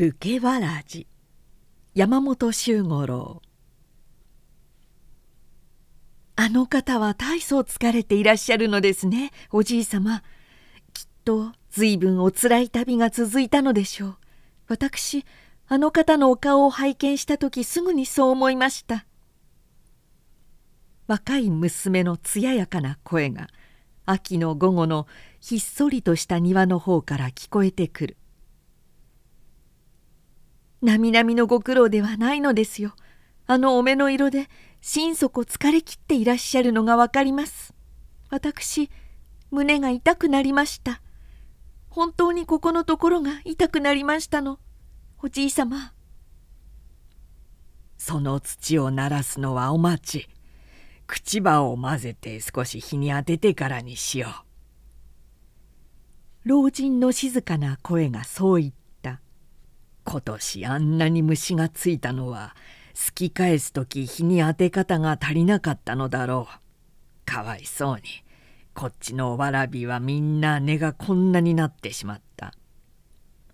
武家わらじ。山本周五郎。あの方は大層疲れていらっしゃるのですねおじい様。きっと随分おつらい旅が続いたのでしょう。私あの方のお顔を拝見した時すぐにそう思いました。若い娘のつややかな声が秋の午後のひっそりとした庭の方から聞こえてくる。なみなみのご苦労ではないのですよ。あのお目の色で心底疲れきっていらっしゃるのがわかります。私胸が痛くなりました。本当にここのところが痛くなりましたの。おじい様。その土を鳴らすのはお待ち。口葉を混ぜて少し日に当ててからにしよう。老人の静かな声がそう言った今年あんなに虫がついたのはすき返す時日に当て方が足りなかったのだろう。かわいそうにこっちのわらびはみんな根がこんなになってしまった。あ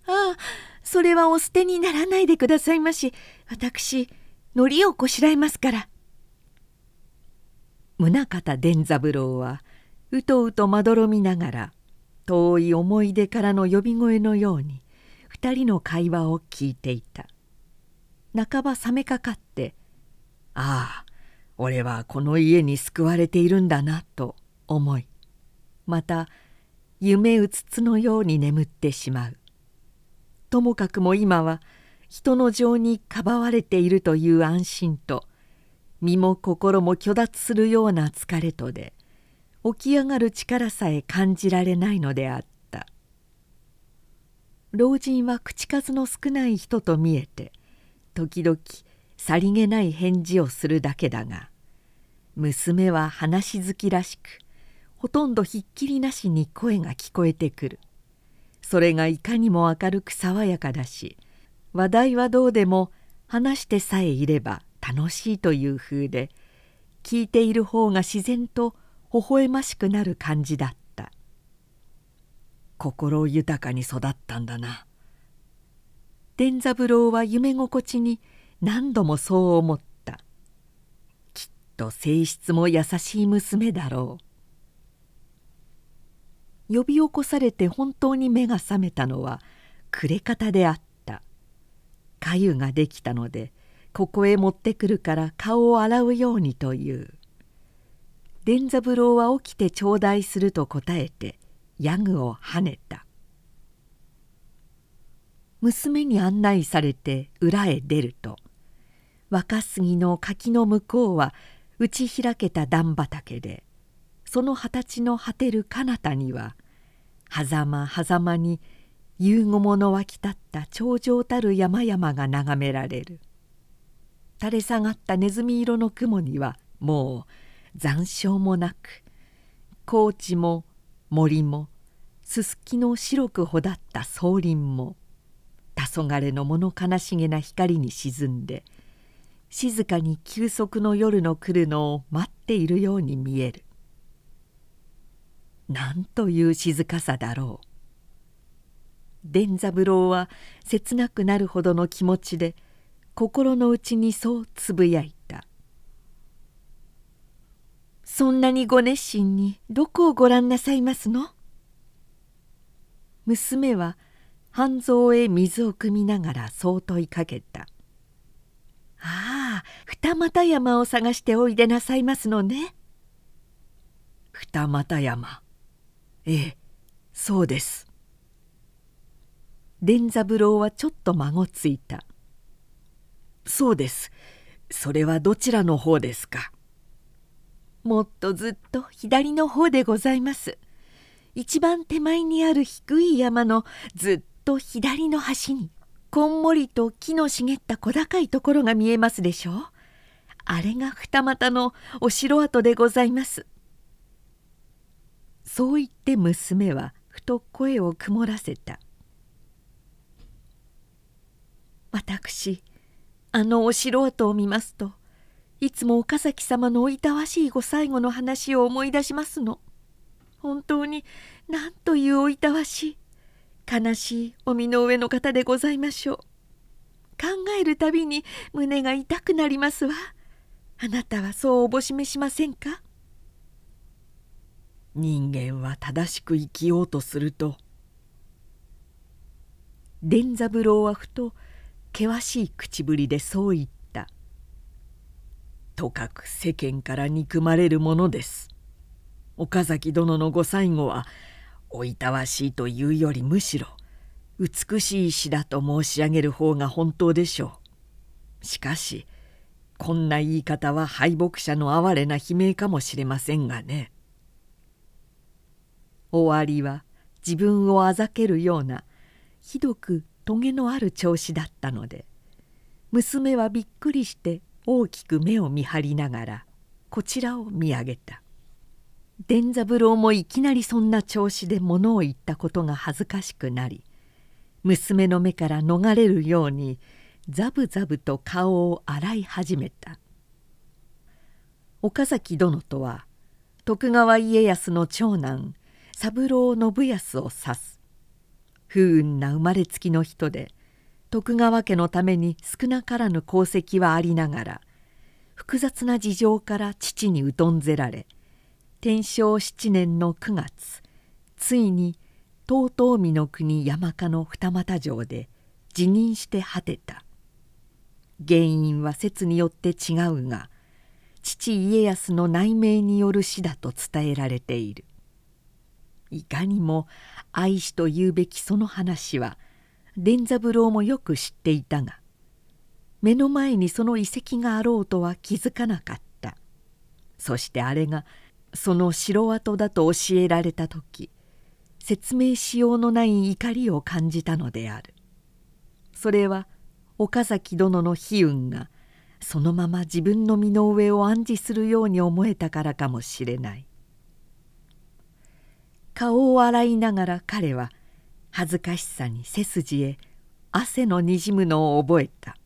あそれはお捨てにならないでくださいまし。私のりをこしらえますから。宗像伝三郎はうとうとまどろみながら遠い思い出からの呼び声のように二人の会話を聞いていた。半ば冷めかかって「ああ俺はこの家に救われているんだな」と思いまた夢うつつのように眠ってしまう。ともかくも今は人の情にかばわれているという安心と身も心も虚脱するような疲れとで起き上がる力さえ感じられないのであった。老人は口数の少ない人と見えて時々さりげない返事をするだけだが娘は話好きらしくほとんどひっきりなしに声が聞こえてくる。それがいかにも明るく爽やかだし話題はどうでも話してさえいれば楽しいという風で聞いている方が自然と微笑ましくなる感じだった。心豊かに育ったんだな。伝三郎は夢心地に何度もそう思った。きっと性質も優しい娘だろう。呼び起こされて本当に目が覚めたのは暮れ方であった。粥ができたのでここへ持ってくるから顔を洗うようにという。伝三郎は起きて頂戴すると答えてヤグをはねた。娘に案内されて裏へ出ると若杉の柿の向こうは打ち開けた段畑でその二十歳の果てる彼方には狭間狭間に夕ごもの湧き立った頂上たる山々が眺められる。垂れ下がったネズミ色の雲にはもう残照もなく高地も森もすすきの白くほだった草林も黄昏の物悲しげな光に沈んで静かに休息の夜の来るのを待っているように見える。なんという静かさだろう。伝三郎は切なくなるほどの気持ちで心の内にそうつぶやいた「そんなにご熱心にどこをご覧なさいますの?」娘は半蔵へ水を汲みながらそう問いかけた「ああ二俣山を探しておいでなさいますのね」二俣山。ええそうです。伝三郎はちょっと孫ついた。そうです。それはどちらの方ですか？もっとずっと左の方でございます。一番手前にある低い山のずっと左の端にこんもりと木の茂った小高いところが見えますでしょう。あれが二股のお城跡でございます。そう言って娘はふと声を曇らせた。私あのお城跡を見ますといつも岡崎様のおいたわしいご最後の話を思い出しますの。本当になんというおいたわしい。悲しいお身の上の方でございましょう。考えるたびに胸が痛くなりますわ。あなたはそうおぼしめしませんか？人間は正しく生きようとすると。伝三郎はふと険しい口ぶりでそう言った「とかく世間から憎まれるものです」岡崎殿のご最後はおいたわしいというよりむしろ美しい詩だと申し上げる方が本当でしょう。しかしこんな言い方は敗北者の哀れな悲鳴かもしれませんがね。終わりは自分をあざけるようなひどくトゲのある調子だったので娘はびっくりして大きく目を見張りながらこちらを見上げた。伝三郎もいきなりそんな調子で物を言ったことが恥ずかしくなり娘の目から逃れるようにザブザブと顔を洗い始めた。岡崎殿とは徳川家康の長男三郎信康を指す不運な生まれつきの人で徳川家のために少なからぬ功績はありながら複雑な事情から父に疎んぜられ天正7年の9月ついに遠江の国山鹿の二俣城で辞任して果てた。原因は説によって違うが父家康の内命による死だと伝えられている。いかにも愛しと言うべきその話は伝三郎もよく知っていたが目の前にその遺跡があろうとは気づかなかった。そしてあれがその城跡だと教えられた時説明しようのない怒りを感じたのである。それは岡崎殿の悲運がそのまま自分の身の上を暗示するように思えたからかもしれない。顔を洗いながら彼は恥ずかしさに背筋へ汗のにじむのを覚えた。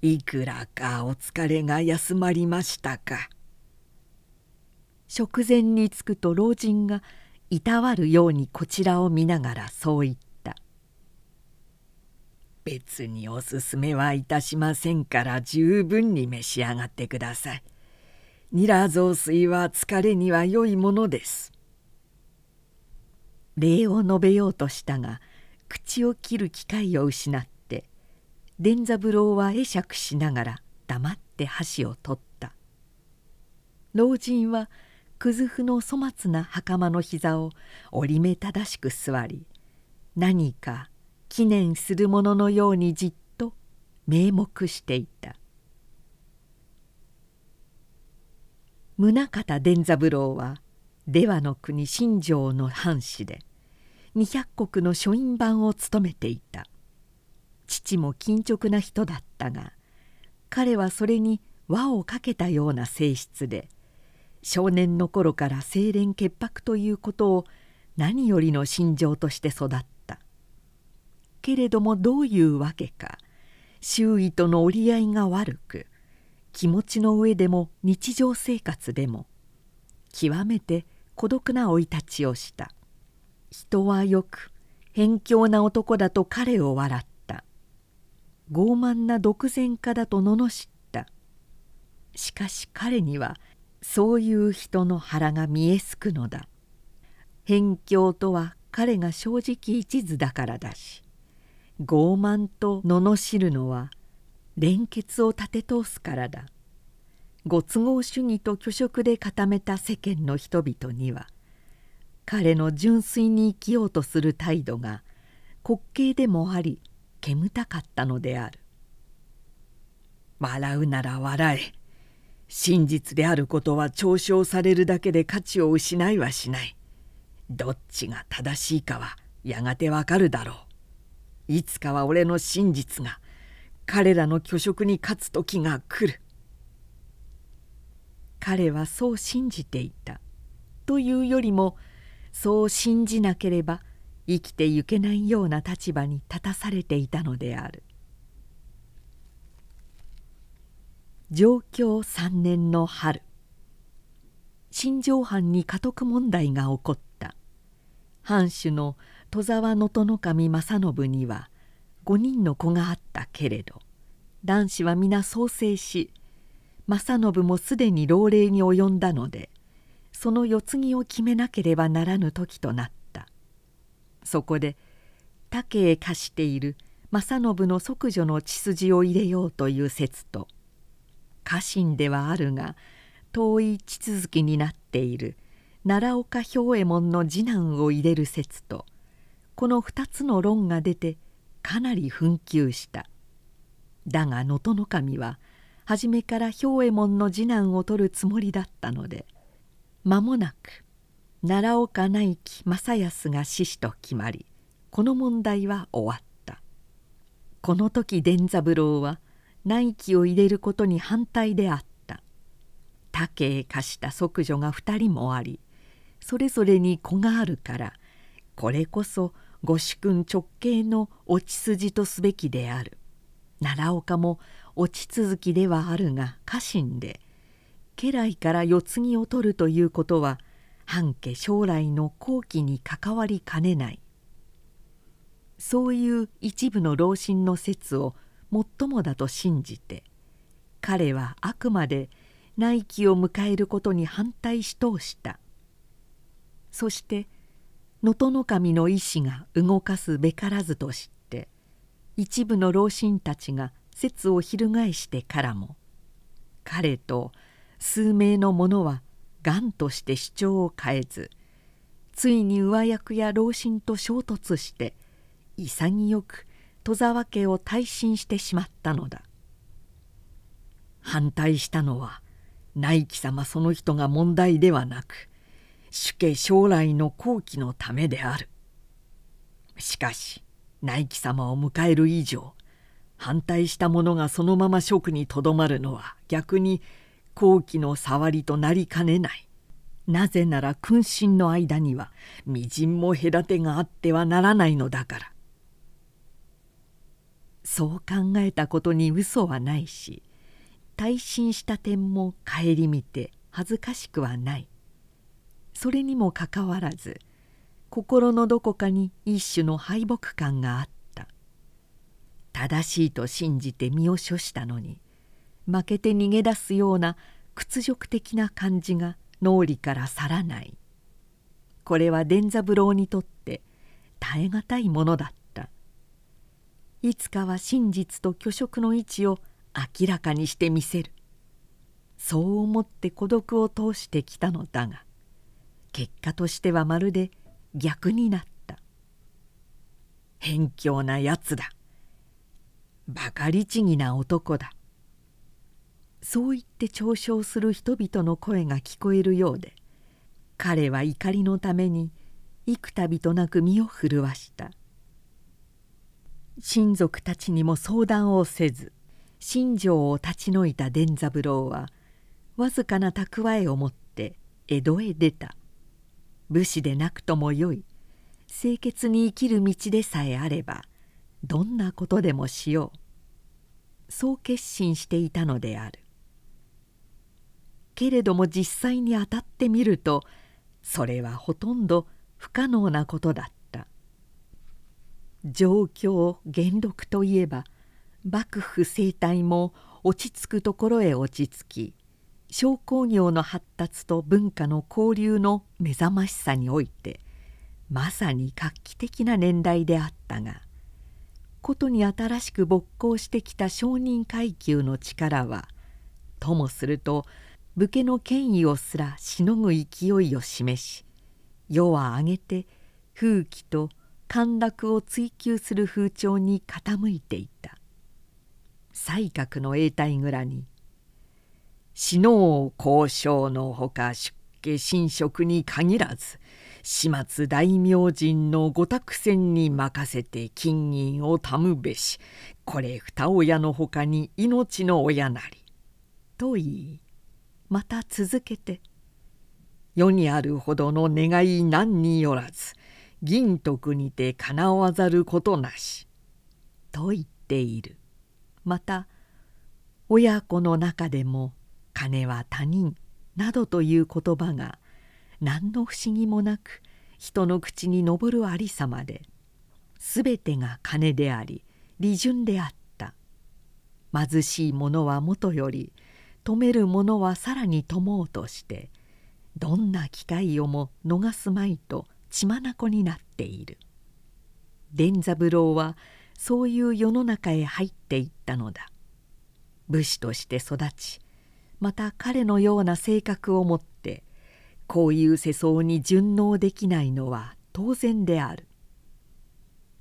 いくらかお疲れが休まりましたか。食前に着くと老人がいたわるようにこちらを見ながらそう言った「別におすすめはいたしませんから十分に召し上がってください。ニラ雑炊は疲れには良いものです」礼を述べようとしたが口を切る機会を失って伝三郎は会釈しながら黙って箸を取った。老人はくずふの粗末な袴の膝を折り目正しく座り何か記念するもののようにじっと名目していた。宗像伝三郎は出羽の国新庄の藩士で二百石の書院番を務めていた。父も緊直な人だったが彼はそれに輪をかけたような性質で少年の頃から清廉潔白ということを何よりの心情として育った。けれどもどういうわけか周囲との折り合いが悪く気持ちの上でも日常生活でも極めて孤独な生い立ちをした。人はよく偏境な男だと彼を笑った。傲慢な独善家だと罵った。しかし彼にはそういう人の腹が見えすくのだ。偏境とは彼が正直一途だからだし傲慢と罵るのは連結を立て通すからだ。ご都合主義と虚飾で固めた世間の人々には彼の純粋に生きようとする態度が滑稽でもあり煙たかったのである。笑うなら笑え。真実であることは嘲笑されるだけで価値を失いはしない。どっちが正しいかはやがてわかるだろう。いつかは俺の真実が彼らの虚飾に勝つ時が来る。彼はそう信じていた。というよりもそう信じなければ生きてゆけないような立場に立たされていたのである。上京3年の春。新庄藩に家督問題が起こった。藩主の戸沢能登守正信には5人の子があったけれど男子は皆創生し正信もすでに老齢に及んだのでその世継ぎを決めなければならぬ時となった。そこで竹へ貸している正信の即女の血筋を入れようという説と家臣ではあるが遠い地続きになっている奈良岡兵衛衛門の次男を入れる説とこの2つの論が出てかなり紛糾した。だが能登守は初めから兵衛門の次男を取るつもりだったので間もなく奈良岡内記正康が志士と決まりこの問題は終わった。この時伝三郎は内記を入れることに反対であった。竹へ貸した息女が2人もありそれぞれに子があるからこれこそご主君直系の落ち筋とすべきである。奈良岡も落ち続きではあるが家臣で家来から世継ぎを取るということは半家将来の後期に関わりかねない。そういう一部の老臣の説を最もだと信じて彼はあくまで内気を迎えることに反対し通した。そして能登守の意志が動かすべからずと知って一部の老臣たちが説を翻してからも彼と数名の者は頑として主張を変えずついに上役や老臣と衝突して潔く戸沢家を退進してしまったのだ。反対したのは内貴様その人が問題ではなく主家将来の後期のためである。しかし内貴様を迎える以上反対した者がそのまま職にとどまるのは逆に後期の触りとなりかねない。なぜなら君臣の間にはみじんも隔てがあってはならないのだから。そう考えたことに嘘はないし退進した点も顧みて恥ずかしくはない。それにもかかわらず心のどこかに一種の敗北感があった。正しいと信じて身を処したのに負けて逃げ出すような屈辱的な感じが脳裏から去らない。これは伝三郎にとって耐え難いものだった。いつかは真実と虚飾の位置を明らかにしてみせる。そう思って孤独を通してきたのだが結果としてはまるで逆になった。偏怯なやつだ。バカ律儀な男だ。そう言って嘲笑する人々の声が聞こえるようで彼は怒りのために幾度となく身を震わした。親族たちにも相談をせず新庄を立ち退いた伝三郎はわずかな蓄えを持って江戸へ出た。武士でなくともよい。清潔に生きる道でさえあればどんなことでもしよう。そう決心していたのである。けれども実際に当たってみるとそれはほとんど不可能なことだった。状況元禄といえば幕府政態も落ち着くところへ落ち着き商工業の発達と文化の交流の目覚ましさにおいてまさに画期的な年代であったがことに新しく勃興してきた商人階級の力はともすると武家の権威をすらしのぐ勢いを示し世は挙げて風紀と陥落を追求する風潮に傾いていた。才覚の永代蔵に死の交渉のほか出家神職に限らず始末大明神の御託船に任せて金銀をたむべしこれ二親のほかに命の親なり」と言いまた続けて「世にあるほどの願い何によらず銀徳にてかなわざることなし」と言っている。また親子の中でも金は他人などという言葉が何の不思議もなく人の口に上るありさまで全てが金であり利順であった。貧しい者はもとより止める者はさらに止もうとしてどんな機会をも逃すまいと血眼になっている。伝三郎はそういう世の中へ入っていったのだ。武士として育ちまた彼のような性格を持ってこういう世相に順応できないのは当然である。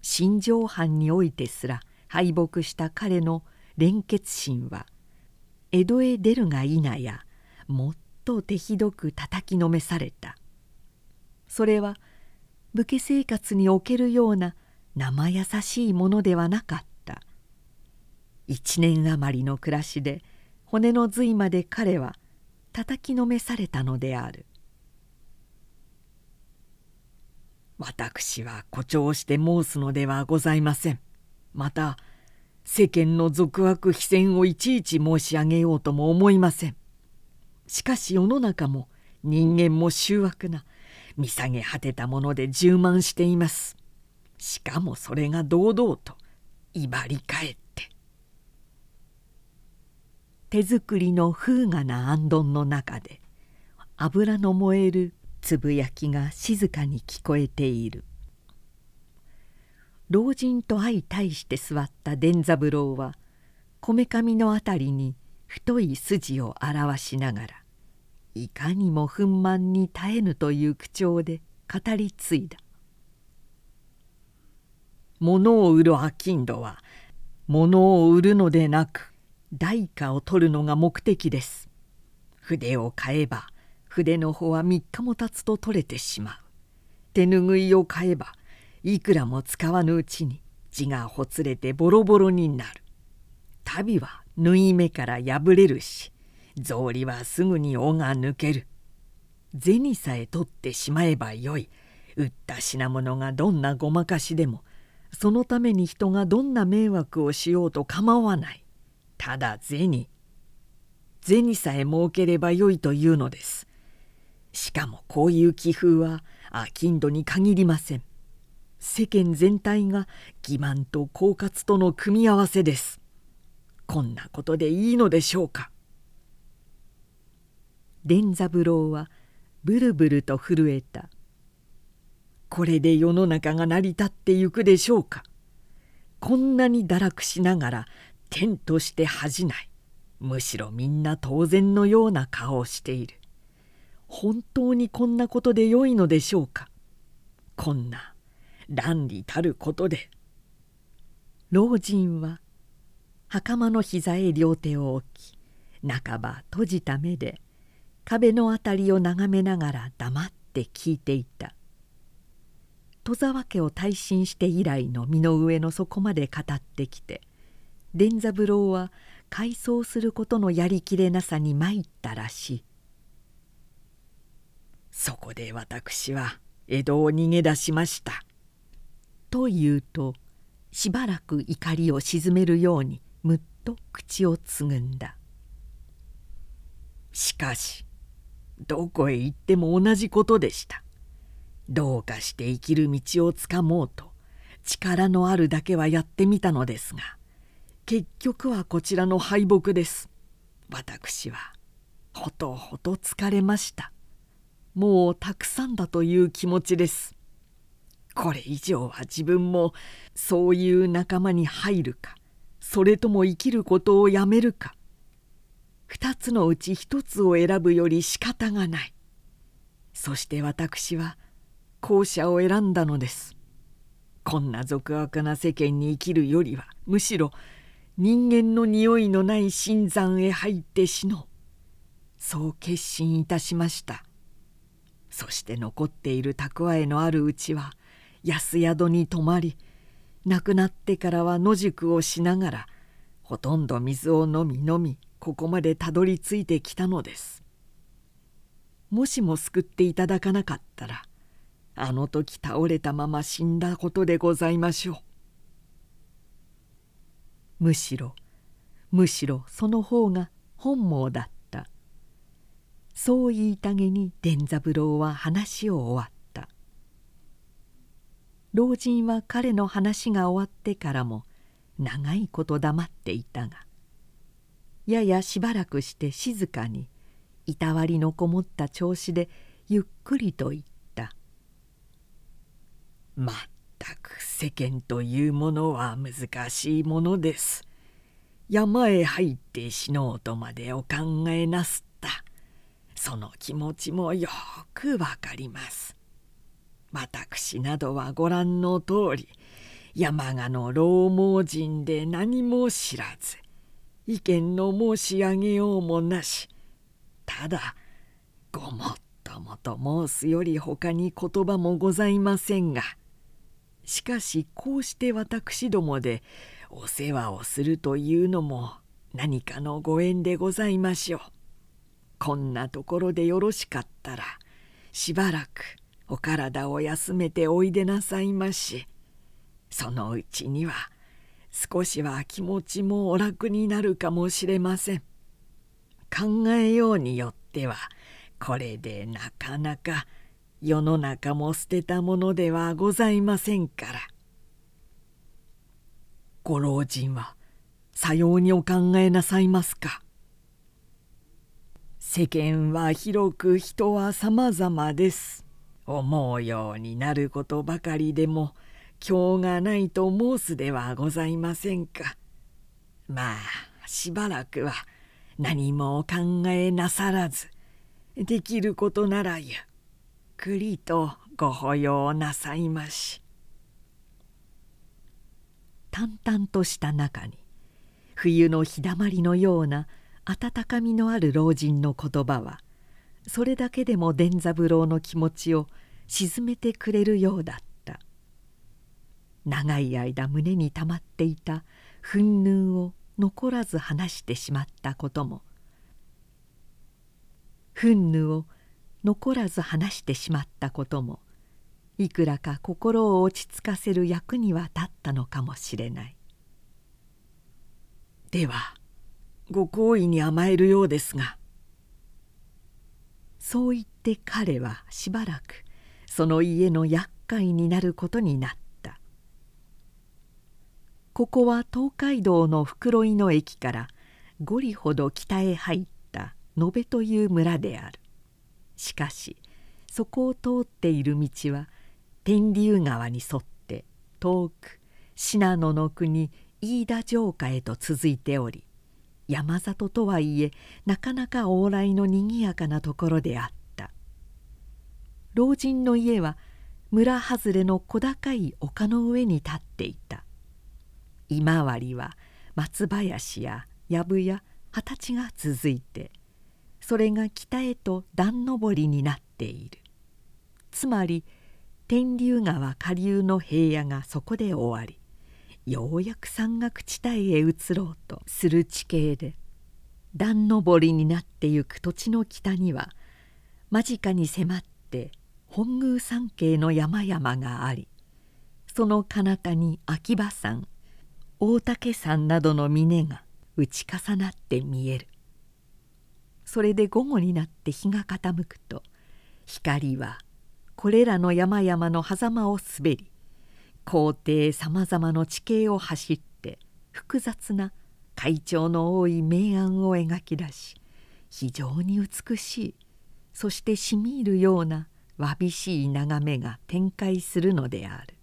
新庄藩においてすら敗北した彼の連結心は江戸へ出るが否やもっと手ひどく叩きのめされた。それは武家生活におけるような生優しいものではなかった。一年余りの暮らしで骨の髄まで彼は叩きのめされたのである。私は誇張して申すのではございません。また世間の俗悪非戦をいちいち申し上げようとも思いません。しかし世の中も人間も醜悪な見下げ果てたもので充満しています。しかもそれが堂々と威張り返って手作りの風雅なあんどんの中で油の燃えるつぶやきが静かに聞こえている。老人と相対して座った伝三郎はこめかみの辺りに太い筋を表しながらいかにも憤懣に耐えぬという口調で語り継いだ物を売る商人は物を売るのでなく代価を取るのが目的です。筆を買えば筆の方は3日も経つと取れてしまう。手ぬぐいを買えばいくらも使わぬうちに字がほつれてボロボロになる。旅は縫い目から破れるし草履はすぐに尾が抜ける。銭さえ取ってしまえばよい。売った品物がどんなごまかしでもそのために人がどんな迷惑をしようと構わない。ただ銭銭さえ儲ければよいというのです。しかもこういう気風は商人に限りません。世間全体が欺瞞と狡猾との組み合わせです。こんなことでいいのでしょうか。伝三郎はブルブルと震えた。これで世の中が成り立ってゆくでしょうか。こんなに堕落しながら天として恥じない。むしろみんな当然のような顔をしている。本当にこんなことでよいのでしょうか。こんな乱理たることで。老人は袴の膝へ両手を置き半ば閉じた目で壁の辺りを眺めながら黙って聞いていた。戸沢家を退身して以来の身の上の底まで語ってきて伝三郎は改装することのやりきれなさに参ったらしい。そこで私は江戸を逃げ出しました。と言うとしばらく怒りを鎮めるようにむっと口をつぐんだ。しかしどこへ行っても同じことでした。どうかして生きる道をつかもうと力のあるだけはやってみたのですが。結局はこちらの敗北です。私はほとほと疲れました。もうたくさんだという気持ちです。これ以上は自分もそういう仲間に入るかそれとも生きることをやめるか。二つのうち一つを選ぶより仕方がない。そして私は後者を選んだのです。こんな俗悪な世間に生きるよりはむしろ人間の匂いのない深山へ入って死のう。そう決心いたしました。そして残っている蓄えのあるうちは安宿に泊まり亡くなってからは野宿をしながらほとんど水を飲み飲みここまでたどり着いてきたのです。もしも救っていただかなかったらあの時倒れたまま死んだことでございましょう。むしろ。むしろその方が本望だった。そう言いたげに伝三郎は話を終わった。老人は彼の話が終わってからも長いこと黙っていたがややしばらくして静かにいたわりのこもった調子でゆっくりと言った「またく世間というものは難しいものです」山へ入って死のうとまでお考えなすった。その気持ちもよくわかります。私などはご覧の通り山鹿の老盲人で何も知らず意見の申し上げようもなしただごもっともと申すよりほかに言葉もございませんがしかしこうして私どもでお世話をするというのも何かのご縁でございましょう。こんなところでよろしかったらしばらくお体を休めておいでなさいましそのうちには少しは気持ちもお楽になるかもしれません考えようによってはこれでなかなか世の中も捨てたものではございませんから。ご老人はさようにお考えなさいますか。世間は広く人はさまざまです。思うようになることばかりでも今日がないと申すではございませんか。まあしばらくは何もお考えなさらずできることならゆくりとご保養なさいまし。淡々とした中に冬の日だまりのような温かみのある老人の言葉はそれだけでも伝三郎の気持ちを鎮めてくれるようだった。長い間胸にたまっていた憤怒を残らず話してしまったことも憤怒を残らず話してしまったこともいくらか心を落ち着かせる役には立ったのかもしれない。ではご好意に甘えるようですが。そう言って彼はしばらくその家の厄介になることになった。ここは東海道の袋井の駅から5里ほど北へ入った野辺という村である。しかしそこを通っている道は天竜川に沿って遠く信濃の国飯田城下へと続いており山里とはいえなかなか往来のにぎやかなところであった。老人の家は村外れの小高い丘の上に立っていた。今治は松林や藪や二十歳が続いてそれが北へと段上りになっている。つまり天竜川下流の平野がそこで終わりようやく山岳地帯へ移ろうとする地形で段上りになってゆく土地の北には間近に迫って本宮山系の山々がありその彼方に秋葉山大竹山などの峰が打ち重なって見える。それで午後になって日が傾くと光はこれらの山々の狭間を滑り高低さまざまの地形を走って複雑な会長の多い明暗を描き出し非常に美しいそしてしみ入るようなわびしい眺めが展開するのである。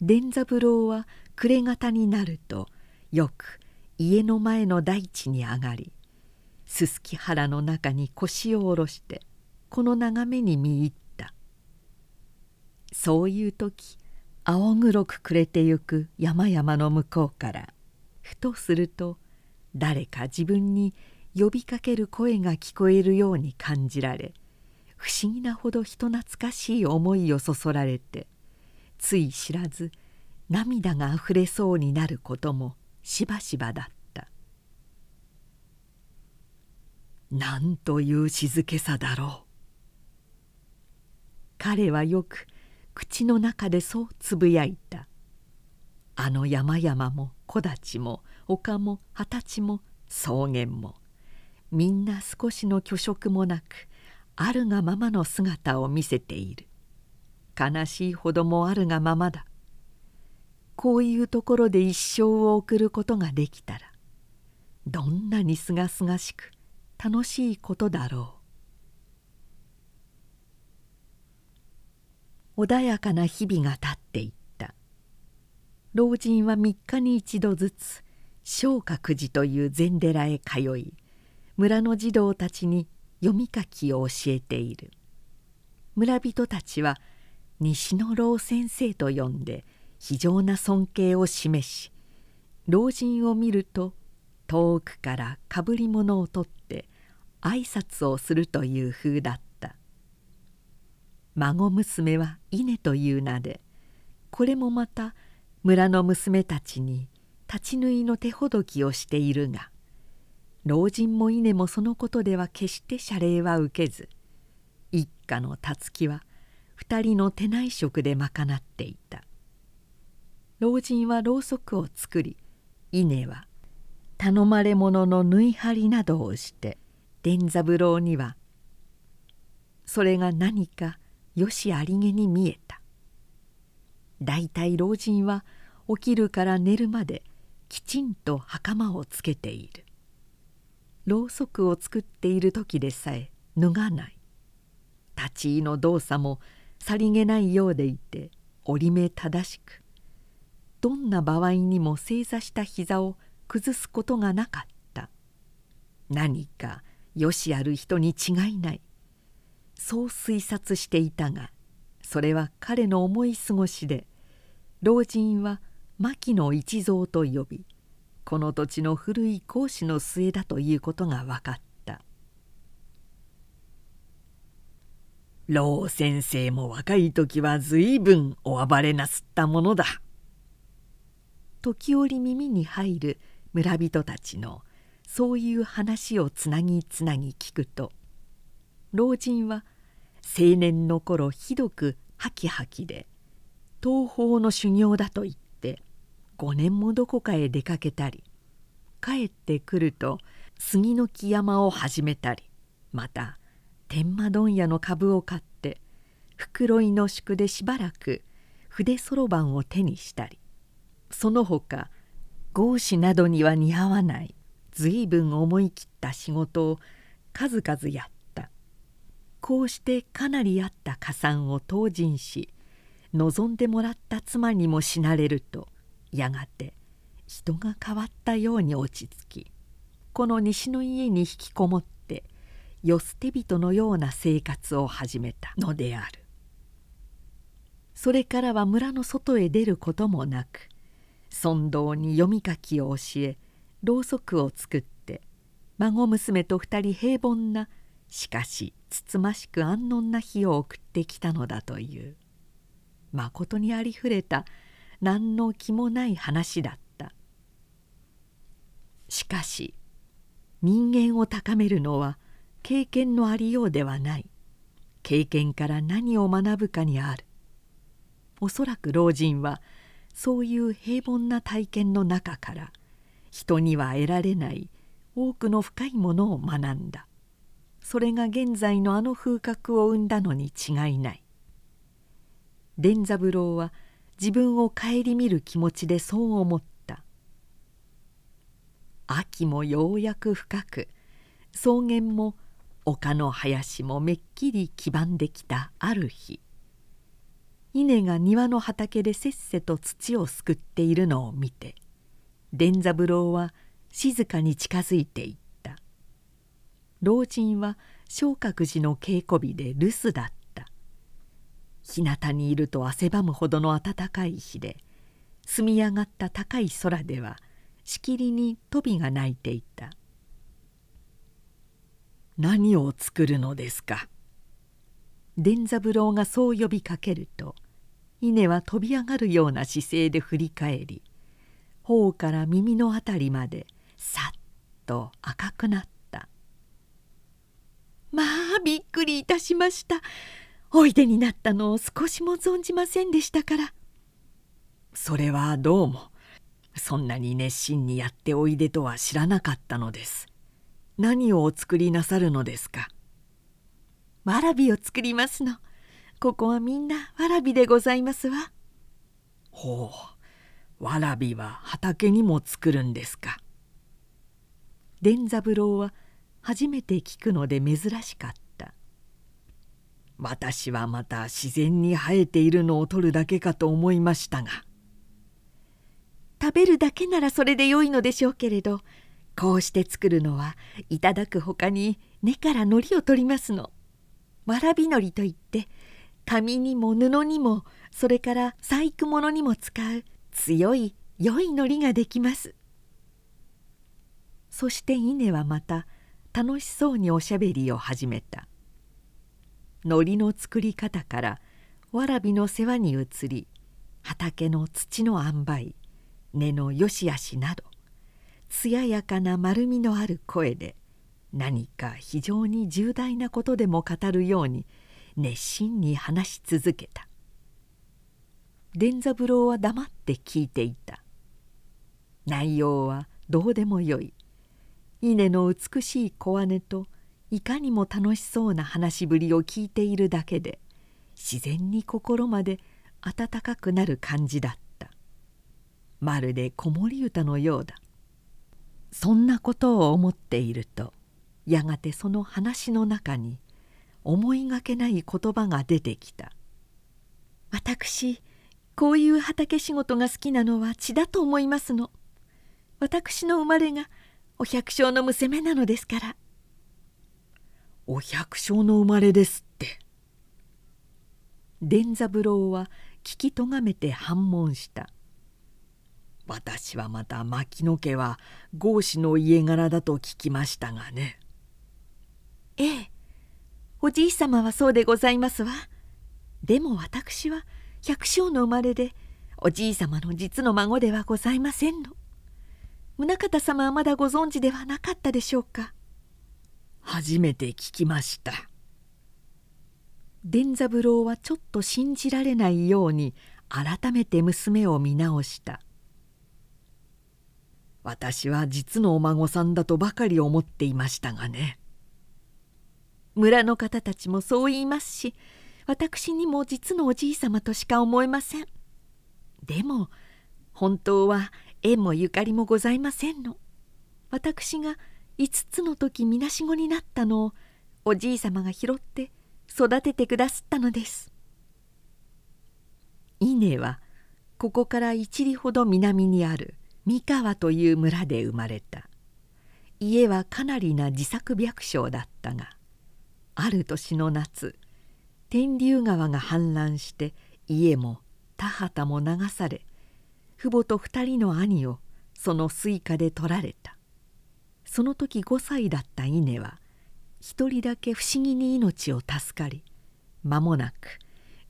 伝三郎は暮れ方になるとよく家の前の大地に上がりすすき原の中に腰を下ろしてこの眺めに見入った。そういう時青黒く暮れてゆく山々の向こうからふとすると誰か自分に呼びかける声が聞こえるように感じられ不思議なほど人懐かしい思いをそそられてつい知らず涙があふれそうになることもしばしばだった。なんという静けさだろう。彼はよく口の中でそうつぶやいた。あの山々も木立も丘も二十歳も草原も。みんな少しの虚飾もなくあるがままの姿を見せている。悲しいほどもあるがままだ。こういうところで一生を送ることができたらどんなにすがすがしく楽しいことだろう。穏やかな日々が経っていった。老人は3日に一度ずつ昇覚寺という禅寺へ通い村の児童たちに読み書きを教えている。村人たちは西野老先生と呼んで非常な尊敬を示し老人を見ると遠くからかぶり物を取って挨拶をするという風だった。孫娘は稲という名でこれもまた村の娘たちに立ち縫いの手ほどきをしているが老人も稲もそのことでは決して謝礼は受けず一家のたつきは二人の手内職で賄っていた。老人はろうそくを作り稲は頼まれ物の縫い張りなどをして伝三郎にはそれが何かよしありげに見えた。大体老人は起きるから寝るまできちんと袴をつけている。ろうそくを作っている時でさえ脱がない。立ち居の動作もさりげないようでいて折り目正しくどんな場合にも正座した膝を崩すことがなかった。何かよしある人に違いない。そう推察していたがそれは彼の思い過ごしで老人は牧野一蔵と呼びこの土地の古い講師の末だということが分かった。老先生も若い時は随分お暴れなすったものだ。時折耳に入る村人たちのそういう話をつなぎつなぎ聞くと老人は青年の頃ひどくハキハキで東方の修行だと言って5年もどこかへ出かけたり帰ってくると杉の木山を始めたりまた天満問屋の株を買って袋井の宿でしばらく筆そろばんを手にしたりその他合子などには似合わない随分思い切った仕事を数々やった。こうしてかなりあった加算を投人し望んでもらった妻にも死なれるとやがて人が変わったように落ち着きこの西の家に引きこもって世捨て人のような生活を始めたのである。それからは村の外へ出ることもなく尊道に読み書きを教えろうそくを作って孫娘と二人平凡なしかしつつましく安穏な日を送ってきたのだという。まことにありふれた何の気もない話だった。しかし人間を高めるのは経験のありようではない。経験から何を学ぶかにある。おそらく老人はそういう平凡な体験の中から人には得られない多くの深いものを学んだ。それが現在のあの風格を生んだのに違いない。伝三郎は自分を顧みる気持ちでそう思った。秋もようやく深く草原も丘の林もめっきり黄ばんできたある日。稲が庭の畑でせっせと土をすくっているのを見て伝三郎は静かに近づいていった。老人は昇格寺の稽古日で留守だった。日向にいると汗ばむほどの暖かい日で澄み上がった高い空ではしきりにトビが鳴いていた。何を作るのですか？伝三郎がそう呼びかけると稲は飛び上がるような姿勢で振り返り頬から耳の辺りまでさっと赤くなった「まあびっくりいたしました。おいでになったのを少しも存じませんでしたから」それはどうもそんなに熱心にやっておいでとは知らなかったのです。何をお作りなさるのですか？わらびを作りますの。ここはみんなわらびでございますわ。ほう。わらびは畑にも作るんですか。伝三郎は初めて聞くので珍しかった。私はまた自然に生えているのを取るだけかと思いましたが。食べるだけならそれでよいのでしょうけれどこうして作るのはいただくほかに根からのりを取りますの。わらびのりといって紙にも布にもそれから細工物にも使う強い良いのりができます。そして稲はまた楽しそうにおしゃべりを始めた。のりの作り方からわらびの世話に移り畑の土の塩梅根のよしあしなど艶やかな丸みのある声で何か非常に重大なことでも語るように熱心に話し続けた。伝三郎は黙って聞いていた。内容はどうでもよい。稲の美しい小姉といかにも楽しそうな話しぶりを聞いているだけで自然に心まで温かくなる感じだった。まるで子守歌のようだ。そんなことを思っているとやがてその話の中に思いがけない言葉が出てきた「私こういう畑仕事が好きなのは血だと思いますの。私の生まれがお百姓の娘なのですから」「お百姓の生まれですって」伝三郎は聞きとがめて反問した「私はまた牧野家は郷士の家柄だと聞きましたがね」おじい様はそうでございますわ。でも私は百姓の生まれでおじい様の実の孫ではございませんの。宗像様はまだご存知ではなかったでしょうか。初めて聞きました。伝三郎はちょっと信じられないように改めて娘を見直した。私は実のお孫さんだとばかり思っていましたがね村の方たちもそう言いますし私にも実のおじい様としか思えません。でも本当は縁もゆかりもございませんの。私が5つの時みなしごになったのをおじい様が拾って育ててくだすったのです。稲はここから一里ほど南にある三河という村で生まれた。家はかなりな自作百姓だったがある年の夏天竜川が氾濫して家も田畑も流され父母と二人の兄をその水火で取られた。その時5歳だった稲は一人だけ不思議に命を助かり間もなく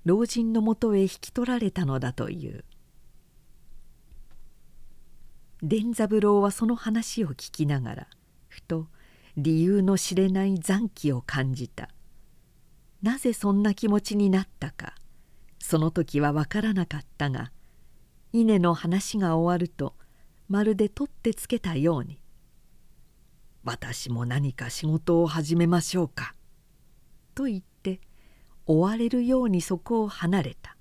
老人のもとへ引き取られたのだという。伝三郎はその話を聞きながらふと理由の知れない残機を感じた。なぜそんな気持ちになったか。その時は分からなかったが稲の話が終わるとまるで取ってつけたように「私も何か仕事を始めましょうか」と言って追われるようにそこを離れた。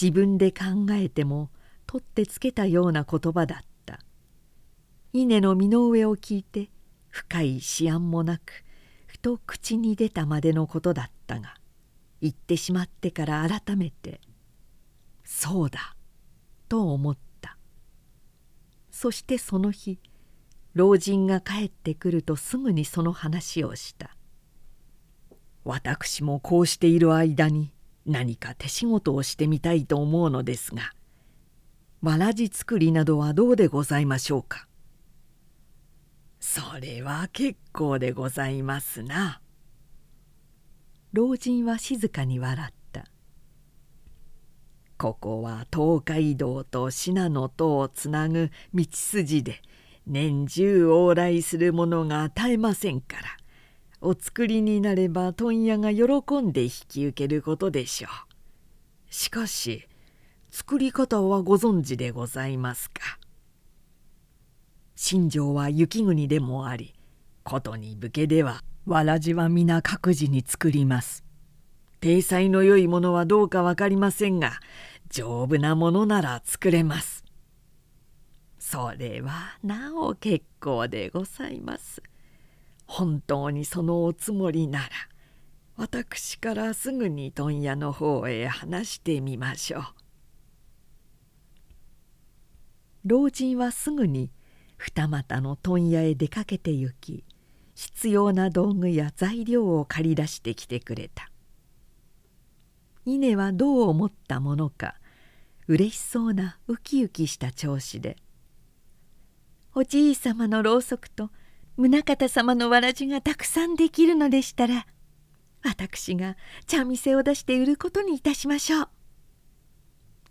自分で考えても取ってつけたような言葉だった。稲の身の上を聞いて深い思案もなくふと口に出たまでのことだったが言ってしまってから改めて「そうだ」と思った。そしてその日老人が帰ってくるとすぐにその話をした。私もこうしている間に何か手仕事をしてみたいと思うのですがわらじ作りなどはどうでございましょうか？それは結構でございますな。老人は静かに笑った。ここは東海道と信濃とをつなぐ道筋で年中往来するものが絶えませんからお作りになれば問屋が喜んで引き受けることでしょう。しかし作り方はご存知でございますか？新庄は雪国でもありことに武家ではわらじは皆各自に作ります体裁の良いものはどうか分かりませんが丈夫なものなら作れます」それはなお結構でございます。本当にそのおつもりなら私からすぐに問屋の方へ話してみましょう。老人はすぐに二股の問屋へ出かけて行き必要な道具や材料を借り出してきてくれた。稲はどう思ったものか嬉しそうなウキウキした調子で「おじいさまのろうそくと宗像様のわらじがたくさんできるのでしたら私が茶店を出して売ることにいたしましょう」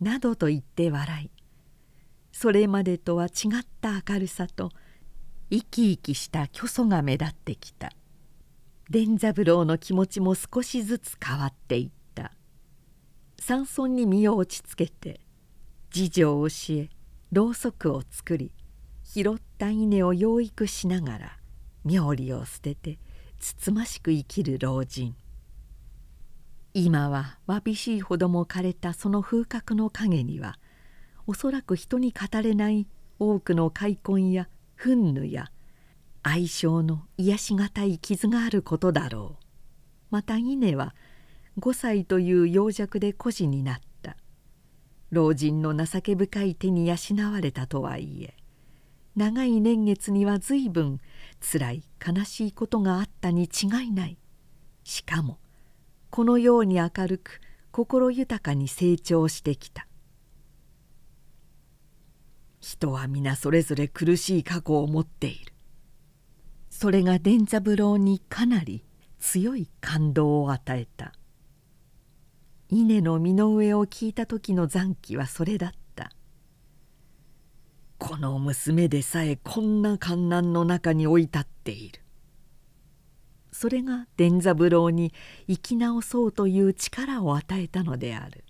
などと言って笑いそれまでとは違った明るさと生き生きした虚祖が目立ってきた。伝三郎の気持ちも少しずつ変わっていった。山村に身を落ち着けて次女を教えろうそくを作り拾った稲を養育しながら妙理を捨ててつつましく生きる老人。今はわびしいほども枯れたその風格の陰にはおそらく人に語れない多くの開墾や憤怒や愛称の癒しがたい傷があることだろう。また稲は5歳という幼弱で孤児になった。老人の情け深い手に養われたとはいえ長い年月には随分つらい悲しいことがあったに違いない。しかもこのように明るく心豊かに成長してきた。人は皆それぞれ苦しい過去を持っている。それが伝三郎にかなり強い感動を与えた。稲の身の上を聞いた時の残機はそれだった。この娘でさえこんな観難の中に置いたっている。それが伝三郎に生き直そうという力を与えたのである。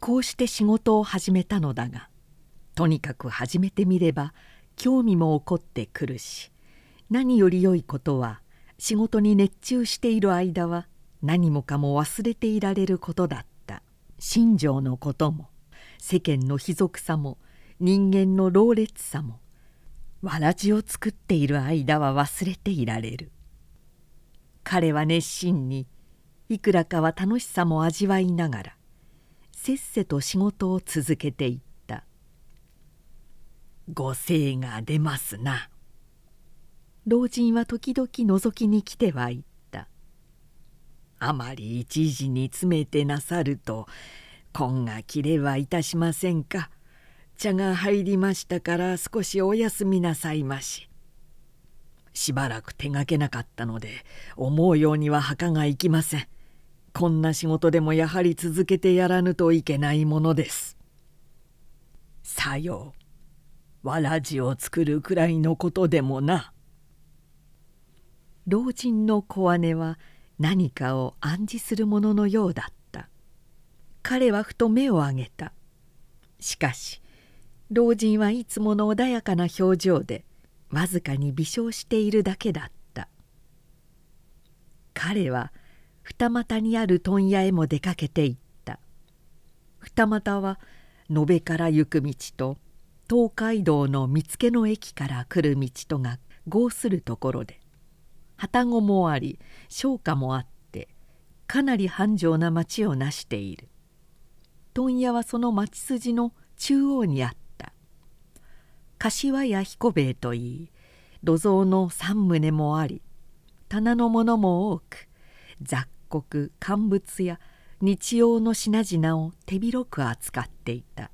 こうして仕事を始めたのだがとにかく始めてみれば興味も起こってくるし何より良いことは仕事に熱中している間は何もかも忘れていられることだった。心情のことも世間の卑俗さも人間の老劣さもわらじを作っている間は忘れていられる。彼は熱心にいくらかは楽しさも味わいながらせっせと仕事を続けていた「ご精が出ますな」老人は時々覗きに来てはいった「あまり一時に詰めてなさると根が切れはいたしませんか。茶が入りましたから少しお休みなさいまし」しばらく手がけなかったので思うようには墓が行きません。こんな仕事でもやはり続けてやらぬといけないものです。さようわらじを作るくらいのことでもな。老人の小姉は何かを暗示するもののようだった。彼はふと目を上げた。しかし老人はいつもの穏やかな表情でわずかに微笑しているだけだった。彼は二股にある問屋へも出かけていった。二股は延べから行く道と東海道の見附の駅から来る道とが合するところで旅籠もあり商家もあってかなり繁盛な町を成している。問屋はその町筋の中央にあった。柏や彦兵衛といい土蔵の三棟もあり棚のものも多く雑穀乾物や日用の品々を手広く扱っていた。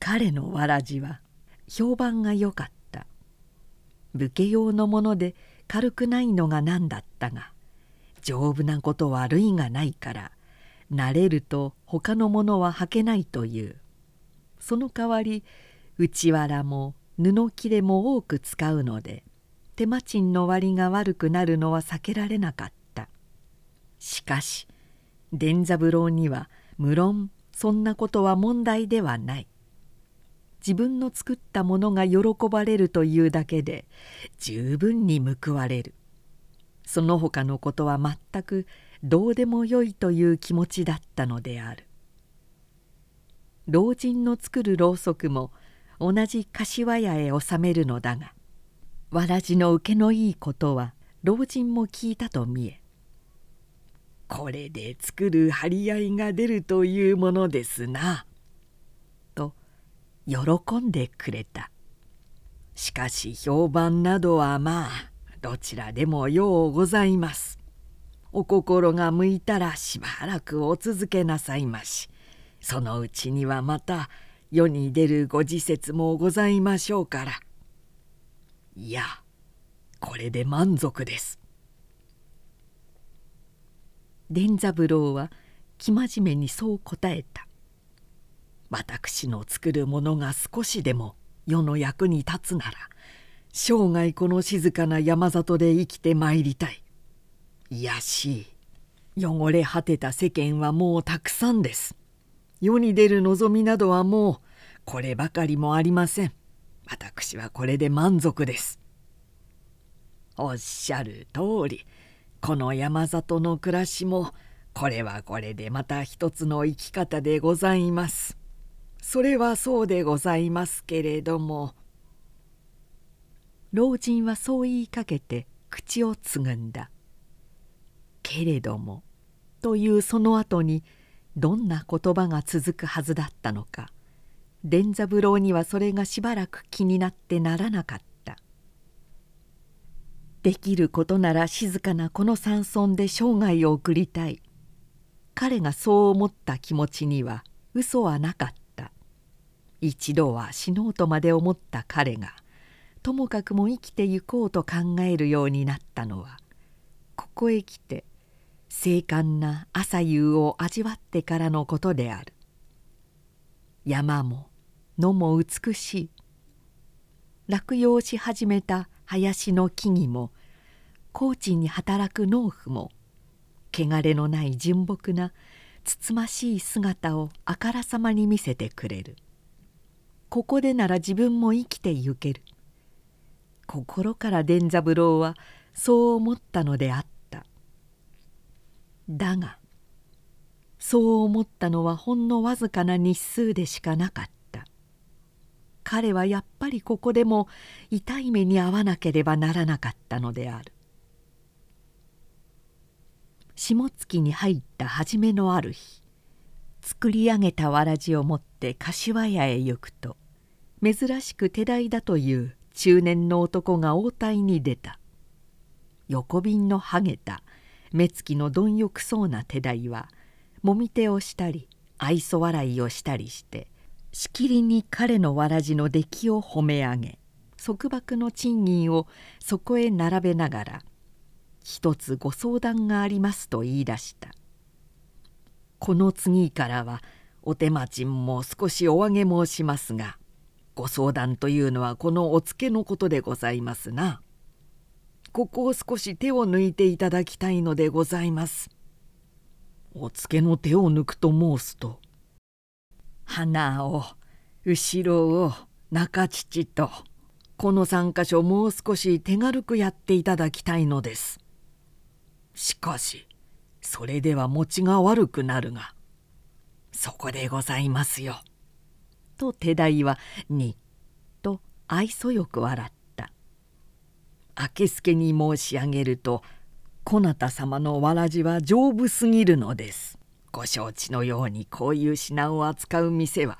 彼のわらじは評判が良かった。武家用のもので軽くないのが何だったが丈夫なことは類がないから慣れると他のものは履けないという。その代わり内藁も布切れも多く使うので手間賃の割が悪くなるのは避けられなかった。しかし伝三郎には無論そんなことは問題ではない。自分の作ったものが喜ばれるというだけで十分に報われる。その他のことは全くどうでもよいという気持ちだったのである。老人の作るろうそくも同じ柏屋へ収めるのだがわらじの受けのいいことは老人も聞いたと見え「これで作る張り合いが出るというものですな」喜んでくれた。しかし評判などはまあどちらでもようございます。お心が向いたらしばらくお続けなさいまし。そのうちにはまた世に出るご時節もございましょうから。いやこれで満足です。伝三郎は生真面目にそう答えた。私の作るものが少しでも世の役に立つなら生涯この静かな山里で生きてまいりたい。いやしい。汚れ果てた世間はもうたくさんです。世に出る望みなどはもうこればかりもありません。私はこれで満足です。おっしゃる通り。この山里の暮らしもこれはこれでまた一つの生き方でございます。それはそうでございますけれども老人はそう言いかけて口をつぐんだ。けれどもというその後にどんな言葉が続くはずだったのか伝三郎にはそれがしばらく気になってならなかった。できることなら静かなこの山村で生涯を送りたい彼がそう思った気持ちには嘘はなかった一度は死のうとまで思った彼がともかくも生きてゆこうと考えるようになったのはここへ来て精悍な朝夕を味わってからのことである。山も野も美しい。落葉し始めた林の木々も高知に働く農夫も汚れのない純朴なつつましい姿をあからさまに見せてくれる。ここでなら自分も生きてゆける。心から伝三郎はそう思ったのであった。だがそう思ったのはほんのわずかな日数でしかなかった。彼はやっぱりここでも痛い目に遭わなければならなかったのである。下月に入った初めのある日作り上げたわらじを持って柏屋へ行くと珍しく手代だという中年の男が応対に出た。横瓶のはげた目つきの貪欲そうな手代はもみ手をしたり愛想笑いをしたりしてしきりに彼のわらじの出来を褒め上げ束縛の賃金をそこへ並べながら「一つご相談があります」と言い出した「この次からはお手間賃も少しお上げ申しますがご相談というのはこのお付けのことでございますな。ここを少し手を抜いていただきたいのでございます。お付けの手を抜くと申すと鼻を後ろを中乳とこの3箇所もう少し手軽くやっていただきたいのです。しかしそれでは持ちが悪くなるがそこでございますよ。と手代はにっと愛想よく笑った。明助に申し上げるとこなた様のわらじは丈夫すぎるのです。ご承知のようにこういう品を扱う店は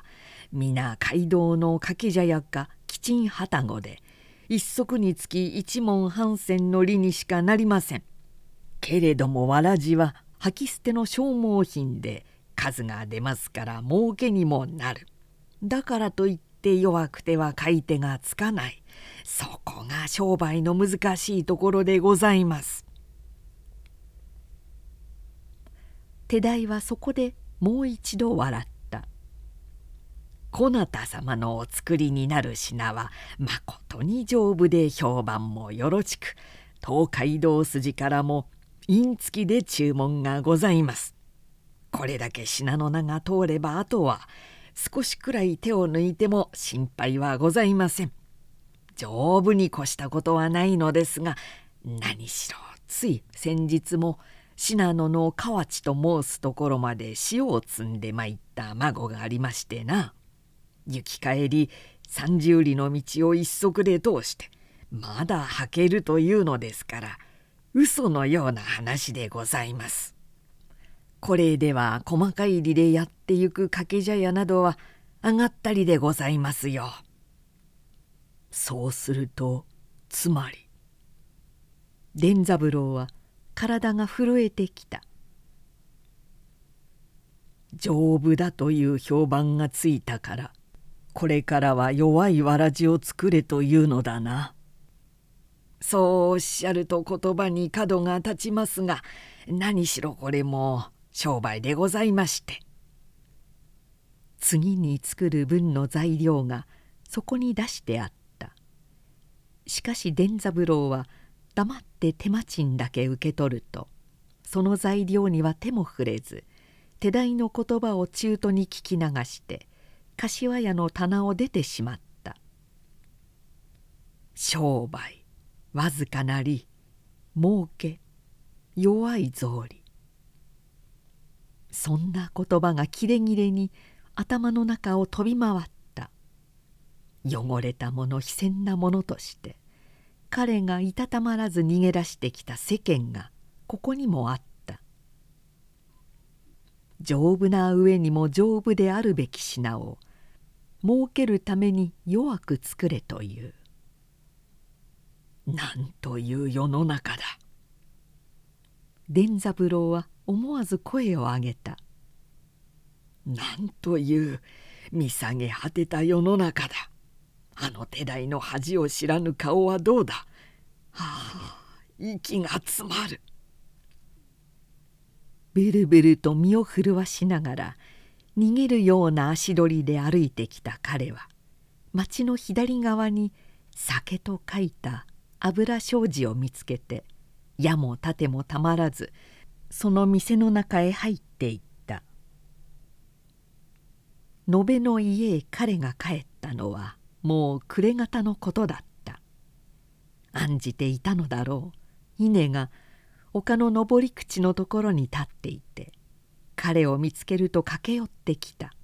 皆街道の掛け茶屋か吉ん旅籠で一足につき一文半銭の利にしかなりません。けれどもわらじは履き捨ての消耗品で数が出ますから儲けにもなる。だからといって弱くては買い手がつかない。そこが商売の難しいところでございます。手代はそこでもう一度笑った。こなた様のお作りになる品はまことに丈夫で評判もよろしく。東海道筋からも印付きで注文がございます。これだけ品の名が通ればあとは少しくらい手を抜いても心配はございません丈夫に越したことはないのですが何しろつい先日も信濃の河内と申すところまで塩を積んで参った孫がありましてな行き帰り30里の道を一足で通してまだ履けるというのですから嘘のような話でございます。これでは細かい利でやってゆく掛け茶屋などは上がったりでございますよ。そうするとつまり伝三郎は体が震えてきた丈夫だという評判がついたからこれからは弱いわらじを作れというのだな。そうおっしゃると言葉に角が立ちますが何しろこれも商売でございまして。次に作る分の材料がそこに出してあった。しかし伝三郎は黙って手間賃だけ受け取るとその材料には手も触れず手代の言葉を中途に聞き流して柏屋の棚を出てしまった。商売わずかなり儲け弱い草履。そんな言葉がキレキレに頭の中を飛び回った。汚れたもの非戦なものとして彼がいたたまらず逃げ出してきた世間がここにもあった。丈夫な上にも丈夫であるべき品を儲けるために弱く作れという。なんという世の中だ。伝三郎は思わず声を上げた「なんという見下げ果てた世の中だ。あの手代の恥を知らぬ顔はどうだ。はあ息が詰まる」ブルブルと身を震わしながら逃げるような足取りで歩いてきた彼は町の左側に「酒」と書いた油障子を見つけて矢も盾もたまらずその店の中へ入っていった。延べの家へ彼が帰ったのはもう暮れ方のことだった。案じていたのだろう。稲が丘の登り口のところに立っていて彼を見つけると駆け寄ってきた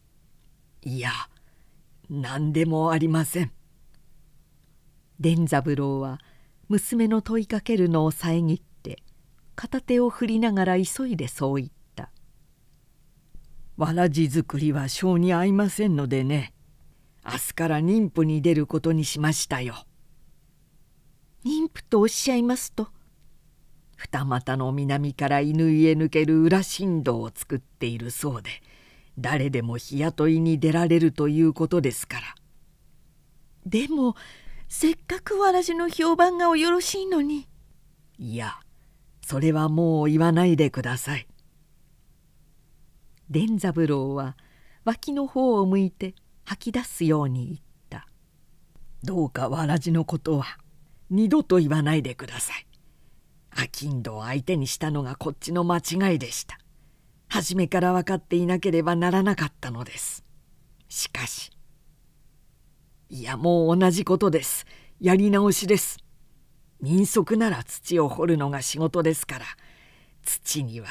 「いや何でもありません」伝三郎は娘の問いかけるのを遮って片手を振りながら急いでそう言った「わらじ作りは性に合いませんのでね。明日から妊婦に出ることにしましたよ」妊婦とおっしゃいますと二股の南から犬へ抜ける裏振動を作っているそうで誰でも日雇いに出られるということですから。でもせっかくわらじの評判がおよろしいのに。いやそれはもう言わないでください。伝三郎は脇の方を向いて吐き出すように言った「どうかわらじのことは二度と言わないでください。商人を相手にしたのがこっちの間違いでした。初めから分かっていなければならなかったのです。しかしいやもう同じことです。やり直しです。民俗なら土を掘るのが仕事ですから。土には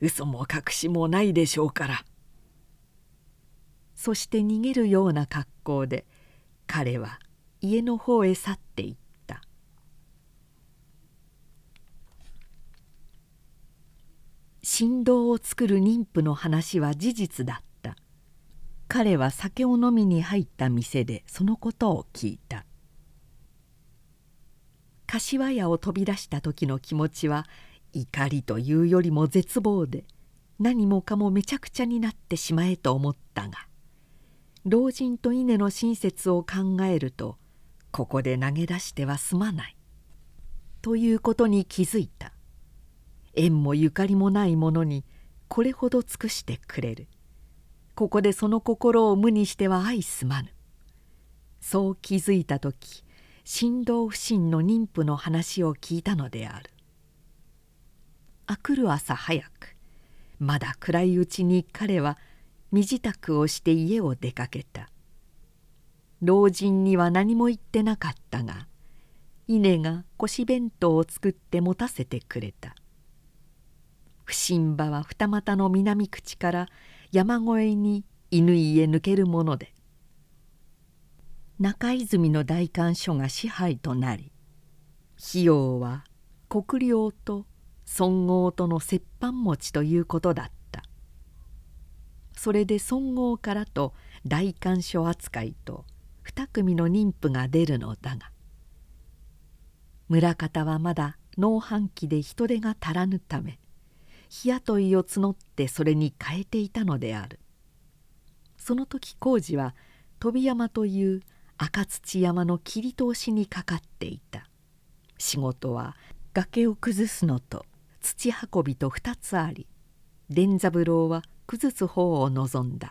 嘘も隠しもないでしょうから。そして逃げるような格好で彼は家の方へ去っていった。振動を作る妊婦の話は事実だった。彼は酒を飲みに入った店でそのことを聞いた。柏屋を飛び出した時の気持ちは怒りというよりも絶望で何もかもめちゃくちゃになってしまえと思ったが老人と稲の親切を考えるとここで投げ出しては済まないということに気づいた。縁もゆかりもないものにこれほど尽くしてくれる。ここでその心を無にしては相すまぬ。そう気づいた時神道不信の妊婦の話を聞いたのである。あくる朝早くまだ暗いうちに彼は身支度をして家を出かけた。老人には何も言ってなかったが稲が腰弁当を作って持たせてくれた。不審場は二股の南口から山越えに犬居へ抜けるもので中泉の代官所が支配となり費用は国領と尊号との折半持ちということだった。それで尊号からと代官所扱いと二組の妊婦が出るのだが村方はまだ農繁期で人手が足らぬため日雇いを募ってそれに変えていたのである。その時工事は飛山という赤土山の切り通しにかかっていた。仕事は崖を崩すのと土運びと2つあり伝三郎は崩す方を望んだ。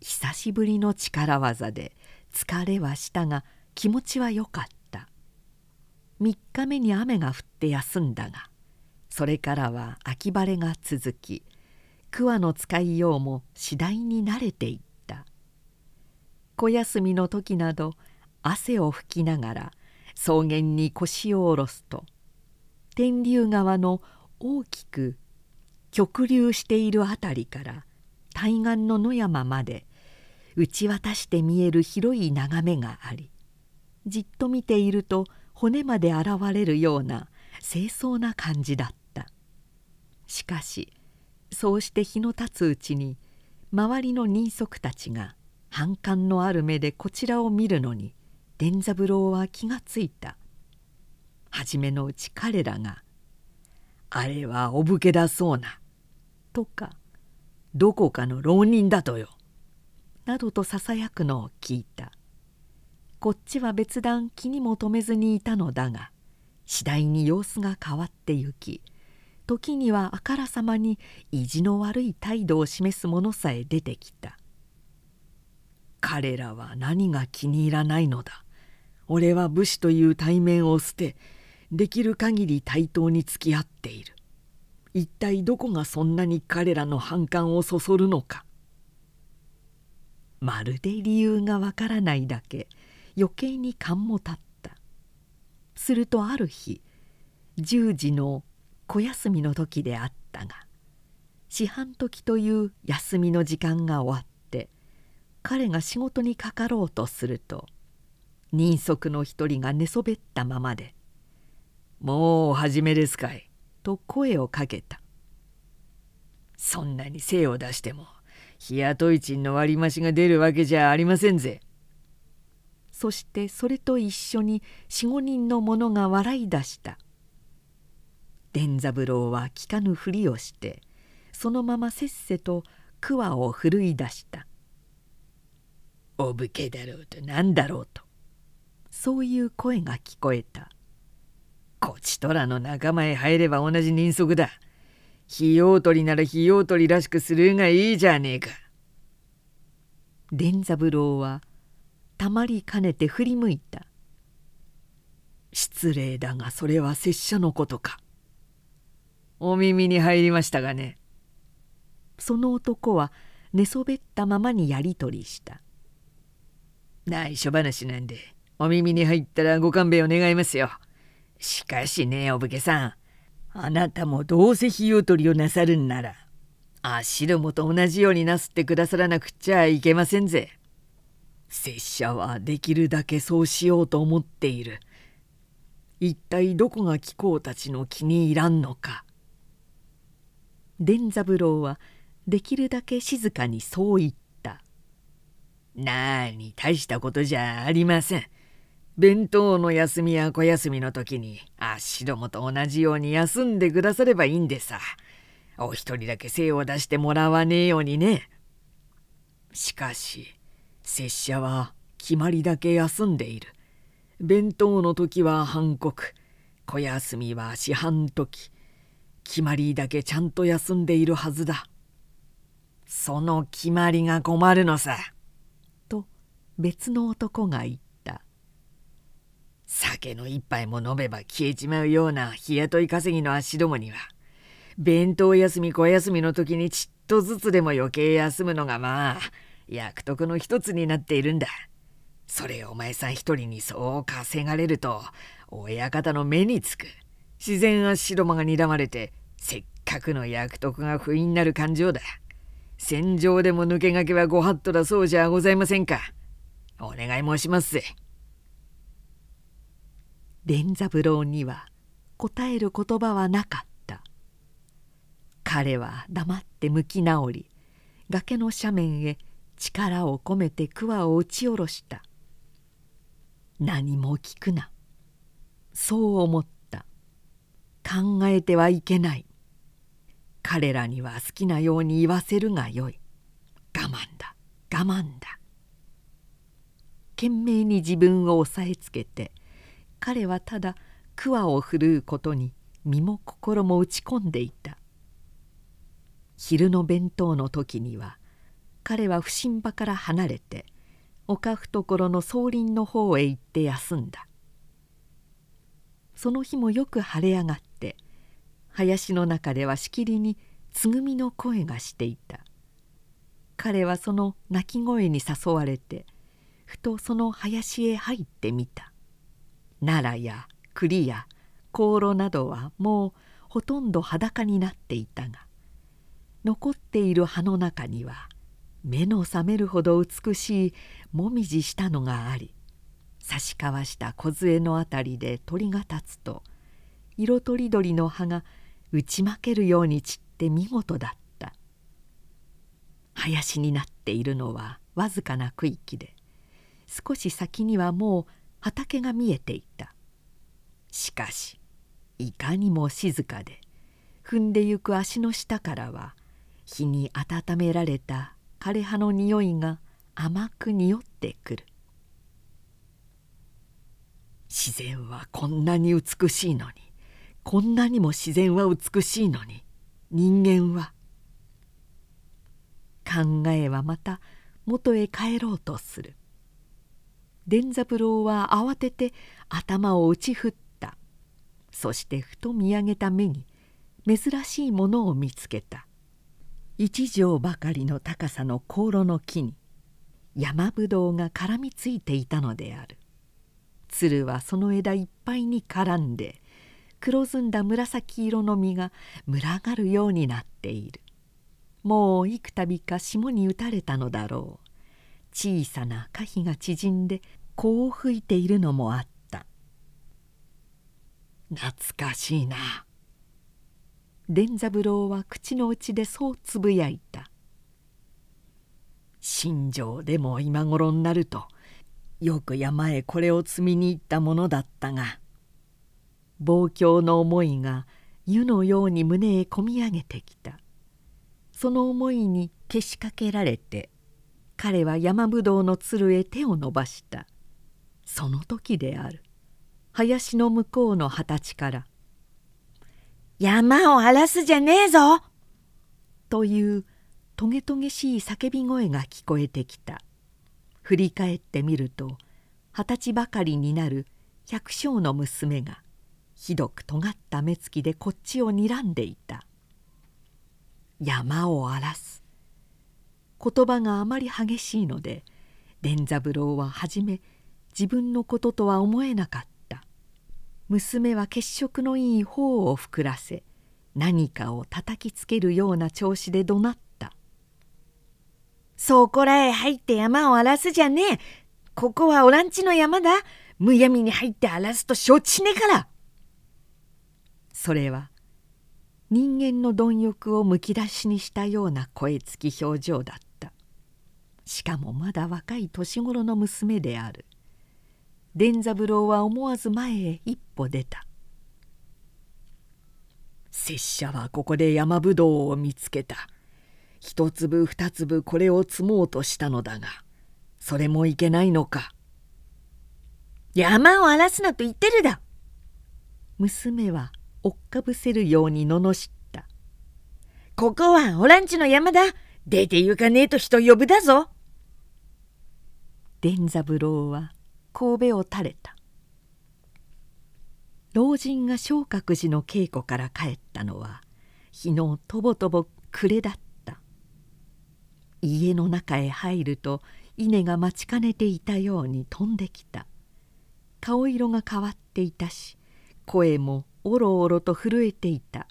久しぶりの力技で疲れはしたが気持ちはよかった。3日目に雨が降って休んだがそれからは秋晴れが続き桑の使いようも次第に慣れていった小休みの時など汗を拭きながら草原に腰を下ろすと天竜川の大きく極流している辺りから対岸の野山まで打ち渡して見える広い眺めがありじっと見ていると骨まで現れるような清掃な感じだった。しかしそうして日の経つうちに周りの人足たちが反感のある目でこちらを見るのに伝三郎は気がついた。初めのうち彼らが「あれはお武家だそうな」とか「どこかの浪人だとよ」などとささやくのを聞いた。こっちは別段気にも留めずにいたのだが次第に様子が変わってゆき時にはあからさまに意地の悪い態度を示す者さえ出てきた。彼らは何が気に入らないのだ。俺は武士という対面を捨てできる限り対等に付き合っている。一体どこがそんなに彼らの反感をそそるのか。まるで理由がわからないだけ余計に勘も立った。するとある日10時の小休みの時であったが四半時という休みの時間が終わって彼が仕事にかかろうとすると人足の一人が寝そべったままで「もうお始めですかい」と声をかけた「そんなに精を出しても日雇い賃の割り増しが出るわけじゃありませんぜ」そしてそれと一緒に四五人の者が笑い出した伝三郎は聞かぬふりをしてそのまませっせと桑を振るい出した「お武家だろうと何だろうと。そういう声が聞こえた。こちとらの仲間へ入れば同じ人足だ。費用取りなら費用取りらしくするがいいじゃねえか。伝三郎はたまりかねて振り向いた。失礼だがそれは拙者のことか。お耳に入りましたがね。その男は寝そべったままにやり取りした。内緒話なんでお耳に入ったらご勘弁を願いますよ。しかしねお武家さん。あなたもどうせ費用取りをなさるんなら足どもと同じようになすってくださらなくちゃいけませんぜ。拙者はできるだけそうしようと思っている。一体どこが貴公たちの気に入らんのか。伝三郎はできるだけ静かにそう言った「なあに大したことじゃありません。弁当の休みや小休みの時にあっしどもと同じように休んでくださればいいんでさお一人だけ精を出してもらわねえようにね。しかし拙者は決まりだけ休んでいる。弁当の時は半刻小休みは四半時決まりだけちゃんと休んでいるはずだ。その決まりが困るのさ。別の男が言った。酒の一杯も飲めば消えちまうような日雇い稼ぎの足どもには弁当休み小休みの時にちっとずつでも余計休むのがまあ役得の一つになっているんだ。それお前さん一人にそう稼がれると親方の目につく。自然足どもが睨まれてせっかくの役得が不意になる感情だ戦場でも抜け駆けはご法度だそうじゃございませんかお願い申します。ぜ連三郎には答える言葉はなかった。彼は黙って向き直り崖の斜面へ力を込めて桑を打ち下ろした。何も聞くな。そう思った。考えてはいけない。彼らには好きなように言わせるがよい。我慢だ。我慢だ。懸命に自分を押さえつけて彼はただ桑を振るうことに身も心も打ち込んでいた。昼の弁当の時には彼は不審場から離れて丘懐の草林の方へ行って休んだ。その日もよく晴れ上がって林の中ではしきりにつぐみの声がしていた。彼はその鳴き声に誘われてふとその林へ入ってみた。奈良や栗や香炉などはもうほとんど裸になっていたが残っている葉の中には目の覚めるほど美しいもみじしたのがあり差し交わした梢の辺りで鳥が立つと色とりどりの葉が打ち負けるように散って見事だった。林になっているのはわずかな区域で少し先にはもう畑が見えていた。しかしいかにも静かで踏んでゆく足の下からは日に温められた枯葉の匂いが甘く匂ってくる。自然はこんなに美しいのにこんなにも自然は美しいのに人間は考えはまた元へ帰ろうとする。伝三郎は慌てて頭を打ち振った。そしてふと見上げた目に珍しいものを見つけた。一畳ばかりの高さの香炉の木に山ぶどうが絡みついていたのである。鶴はその枝いっぱいに絡んで黒ずんだ紫色の実が群がるようになっている。もう幾度か霜に打たれたのだろう。小さな花火が縮んで香を吹いているのもあった。懐かしいな。伝三郎は口の内でそうつぶやいた。新庄でも今頃になるとよく山へこれを積みに行ったものだったが望郷の思いが湯のように胸へこみ上げてきた。その思いにけしかけられて彼は山ぶどうのつるへ手を伸ばした。その時である。林の向こうの二十歳から山を荒らすじゃねえぞ!」というトゲトゲしい叫び声が聞こえてきた。振り返ってみると二十歳ばかりになる百姓の娘がひどく尖った目つきでこっちを睨んでいた。山を荒らす。言葉があまり激しいので伝三郎は初め自分のこととは思えなかった。娘は血色のいい頬を膨らせ何かを叩きつけるような調子で怒鳴った「そこらへ入って山を荒らすじゃねえ。ここはオランチの山だ。むやみに入って荒らすと承知しねえから」それは人間の貪欲をむき出しにしたような声つき表情だった。しかもまだ若い年頃の娘である。伝三郎は思わず前へ一歩出た。拙者はここで山ぶどうを見つけた。一粒二粒これを積もうとしたのだがそれもいけないのか。山を荒らすなと言ってるだ。娘は追っかぶせるように罵った。ここはオランチの山だ。出て行かねえと人呼ぶだぞ。伝三郎は神戸を垂れた。老人が昇格寺の稽古から帰ったのは日のとぼとぼ暮れだった。家の中へ入ると稲が待ちかねていたように飛んできた。顔色が変わっていたし声もおろおろと震えていた。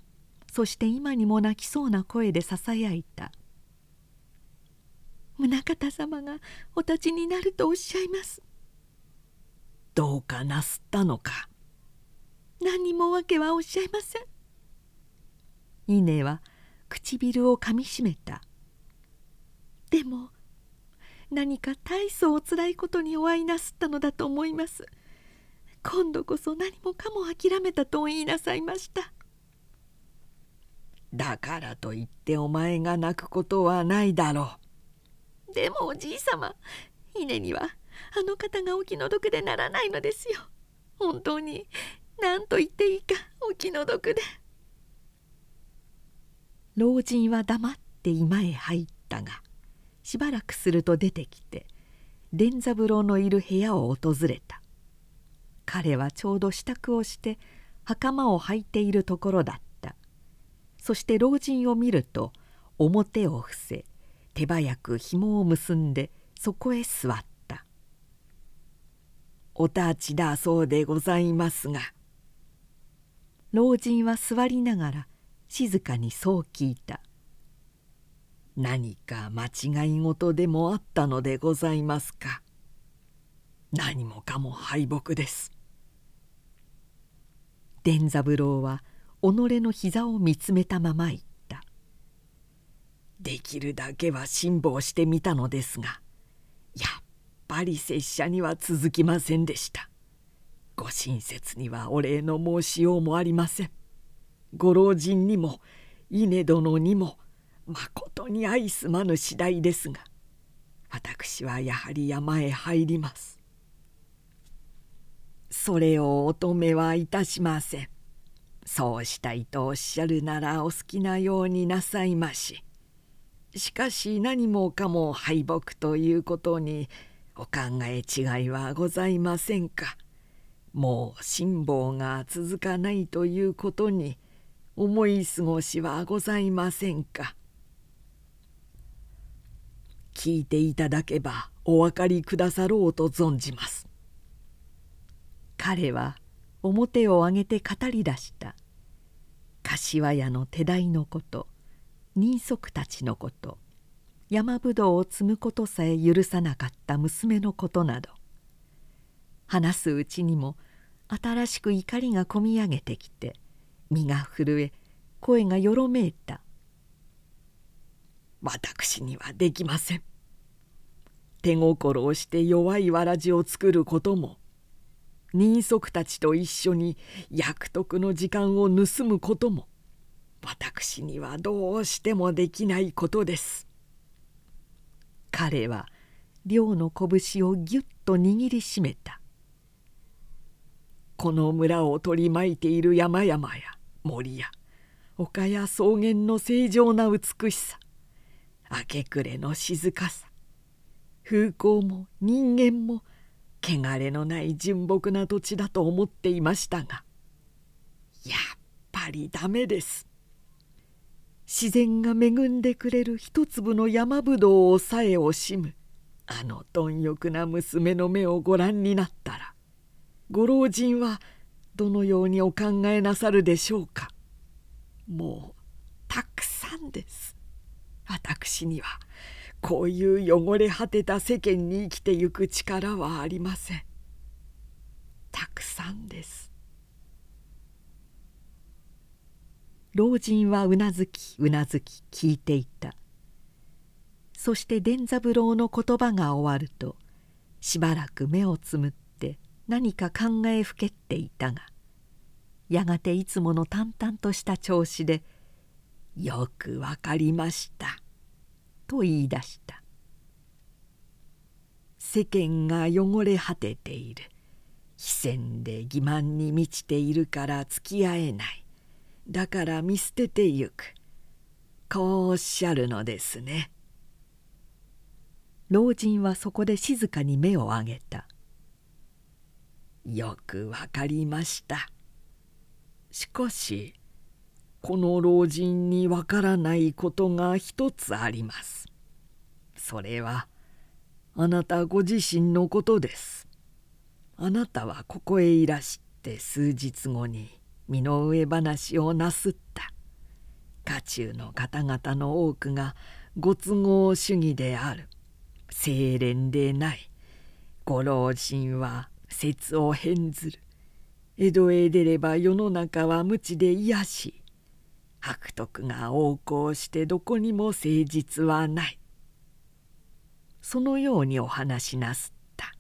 そして今にも泣きそうな声でささやいた「宗方様がお立ちになるとおっしゃいます」「どうかなすったのか」何にも訳はおっしゃいません。稲は唇をかみしめた。でも何か大層おつらいことにお会いなすったのだと思います。今度こそ何もかも諦めたと言いなさいました。だからといってお前が泣くことはないだろう。でもおじい様稲にはあの方がお気の毒でならないのですよ。本当に何と言っていいかお気の毒で。老人は黙って居間へ入ったがしばらくすると出てきて伝三郎のいる部屋を訪れた。彼はちょうど支度をして袴を履いているところだった。そして老人を見ると表を伏せ手早く紐を結んでそこへ座った「お立ちだそうでございますが」老人は座りながら静かにそう聞いた「何か間違い事でもあったのでございますか」何もかも敗北です。伝三郎は己の膝を見つめたまま言った「できるだけは辛抱してみたのですがやっぱり拙者には続きませんでした。ご親切にはお礼の申しようもありません。ご老人にも稲殿にもまことに愛すまぬ次第ですが私はやはり山へ入ります。それをお止めはいたしません。そうしたいとおっしゃるならお好きなようになさいまし。しかし何もかも敗北ということにお考え違いはございませんか。もう辛抱が続かないということに思い過ごしはございませんか。聞いていただけばお分かりくださろうと存じます。彼は表を上げて語り出した。柏屋の手代のこと人足たちのこと山ぶどうを摘むことさえ許さなかった娘のことなど話すうちにも新しく怒りがこみ上げてきて身が震え声がよろめいた「私にはできません」手心をして弱いわらじを作ることも人足たちと一緒に役得の時間を盗むことも私にはどうしてもできないことです。彼は両の拳をぎゅっと握りしめた。この村を取り巻いている山々や森や丘や草原の正常な美しさ明け暮れの静かさ風光も人間も汚れのない純朴な土地だと思っていましたがやっぱりダメです。自然が恵んでくれる一粒の山ぶどうをさえ惜しむ。あの貪欲な娘の目をご覧になったらご老人はどのようにお考えなさるでしょうか？もうたくさんです。私にはこういう汚れ果てた世間に生きてゆく力はありません。たくさんです。老人はうなずきうなずき聞いていた。そして伝三郎の言葉が終わるとしばらく目をつむって何か考えふけっていたがやがていつもの淡々とした調子で「よくわかりました」と言い出した「世間が汚れ果てている」非戦で欺瞞に満ちているから付き合えない。だから見捨ててゆく。こうおっしゃるのですね。老人はそこで静かに目を上げた。よくわかりました。しかしこの老人にわからないことが一つあります。それはあなたご自身のことです。あなたはここへいらして数日後に身の上話をなすった。家中の方々の多くがご都合主義である。清廉でない。ご老人は説を変ずる。江戸へ出れば世の中は無知で癒し。白徳が横行してどこにも誠実はない。そのようにお話しなすった。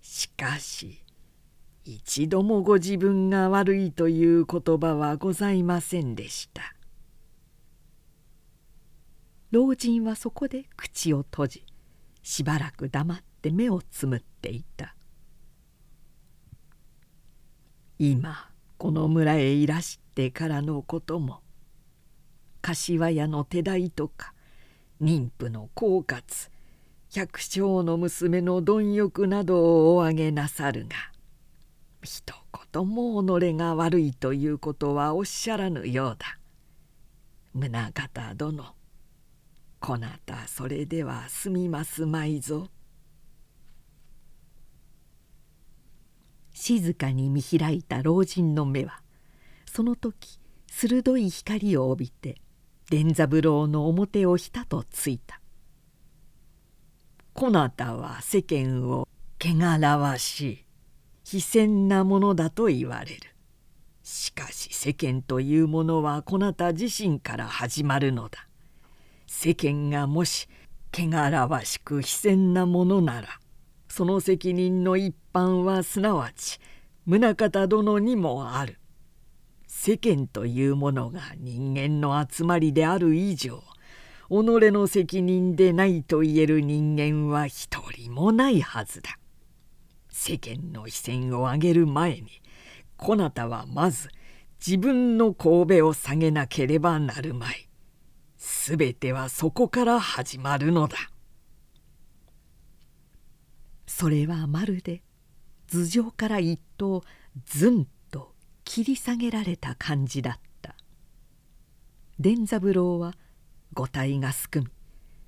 しかし一度もご自分が悪いという言葉はございませんでした。老人はそこで口を閉じしばらく黙って目をつむっていた。今この村へいらしてからのことも柏屋の手代とか妊婦の狡猾百姓の娘の貪欲などをお挙げなさるが一言も己が悪いということはおっしゃらぬようだ。宗方殿こなたそれでは済みますまいぞ。静かに見開いた老人の目はその時鋭い光を帯びて伝三郎の表をひたとついた「こなたは世間を汚らわしい非戦なものだと言われる」しかし世間というものはこなた自身から始まるのだ。世間がもし汚らわしく非戦なものならその責任の一般はすなわち宗像殿にもある。世間というものが人間の集まりである以上己の責任でないと言える人間は一人もないはずだ。世間の非戦を上げる前にこなたはまず自分の神戸を下げなければなるまい。すべてはそこから始まるのだ。それはまるで頭上から一頭ずんと切り下げられた感じだった伝三郎は五体がすくみ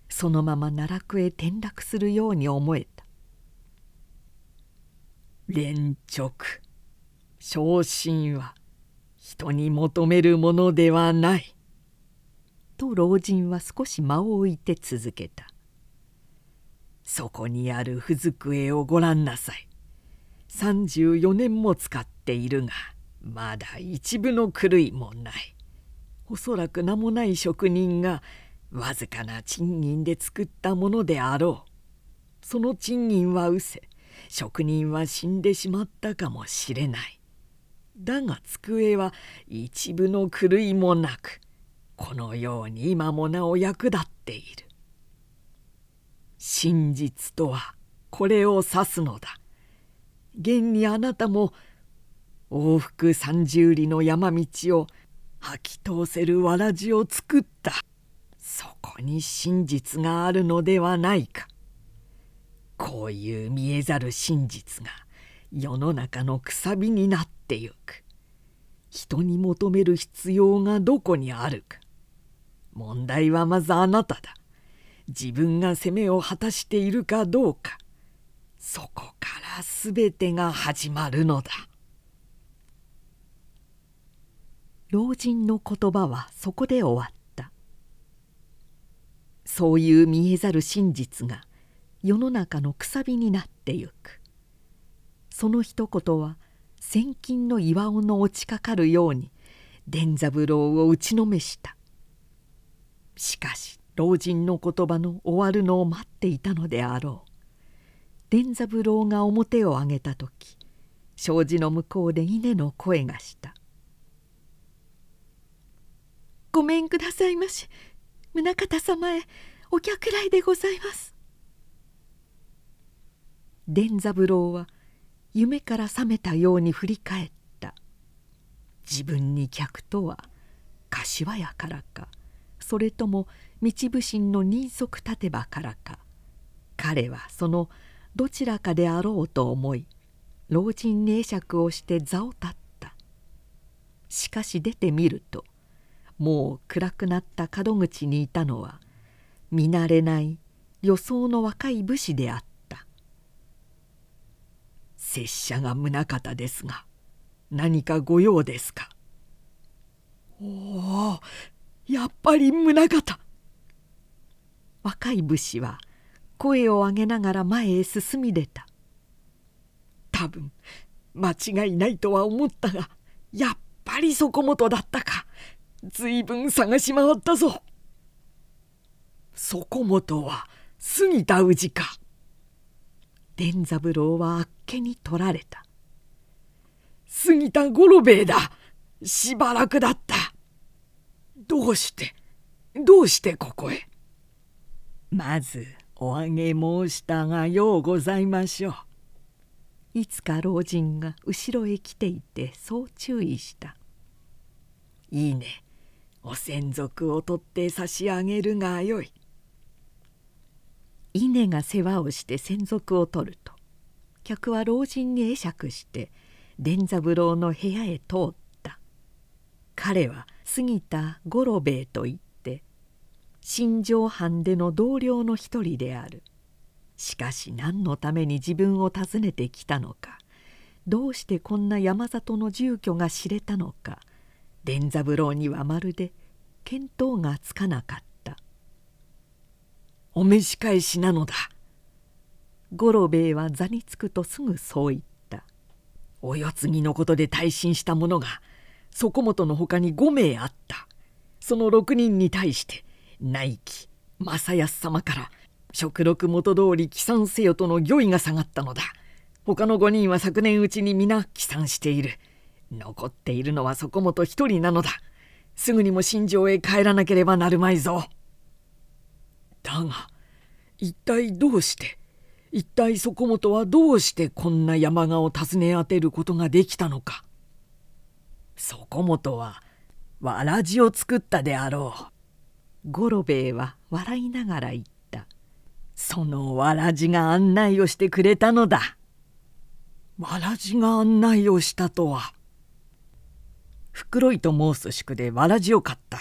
そのまま奈落へ転落するように思えた連直昇進は人に求めるものではないと老人は少し間を置いて続けたそこにあるふ机をご覧なさい。34年も使っているがまだ一部の狂いもない。おそらく名もない職人がわずかな賃金で作ったものであろう。その賃金は失せ職人は死んでしまったかもしれない。だが机は一部の狂いもなくこのように今もなお役立っている。真実とはこれを指すのだ。現にあなたも往復三十里の山道を吐き通せるわらじを作った。そこに真実があるのではないか。こういう見えざる真実が世の中のくさびになってゆく。人に求める必要がどこにあるか。問題はまずあなただ。自分が責めを果たしているかどうかそこから全てが始まるのだ老人の言葉はそこで終わったそういう見えざる真実が世の中のくさびになってゆく。その一言は千金の岩尾の落ちかかるように伝三郎を打ちのめした。しかし老人の言葉の終わるのを待っていたのであろう。伝三郎が表を上げた時障子の向こうで稲の声がした「ごめんくださいまし宗像様へお客来でございます」伝三郎は夢から覚めたように振り返った。自分に客とは柏屋からかそれとも道武神の人足立て場からか。彼はそのどちらかであろうと思い老人に会釈をして座を立った。しかし出てみるともう暗くなった門口にいたのは見慣れない予想の若い武士であった「拙者が宗方ですが何か御用ですか?」「おおやっぱり宗方若い武士は声を上げながら前へ進み出た。多分間違いないとは思ったがやっぱりそこもとだったか。ずいぶん探し回ったぞ。そこもとは杉田氏か。伝三郎はあっけに取られた。杉田五郎兵衛だ。しばらくだった。どうして？どうしてここへ？まずおあげ申したがようございましょう。いつか老人が後ろへ来ていてそう注意した。いいね。お専属を取って差し上げるがよい。稲が世話をして専属を取ると客は老人に会釈して伝三郎の部屋へ通った。彼は杉田五郎兵衛といって新庄藩での同僚の一人である。しかし何のために自分を訪ねてきたのか。どうしてこんな山里の住居が知れたのか。伝三郎にはまるで見当がつかなかった。お召し返しなのだ。五郎兵衛は座につくとすぐそう言った。お世継ぎのことで退身した者がそこもとのほかに5名あった。その6人に対して内記正康様から食禄元通り帰参せよとの御意が下がったのだ。他の5人は昨年うちに皆帰参している。残っているのはそこもと一人なのだ。すぐにも新庄へ帰らなければなるまいぞ。だが一体どうして一体そこもとはどうしてこんな山鹿を訪ね当てることができたのか。そこもとはわらじを作ったであろう。五郎兵衛は笑いながら言った。そのわらじが案内をしてくれたのだ。わらじが案内をしたとは。袋井と申す宿でわらじを買った。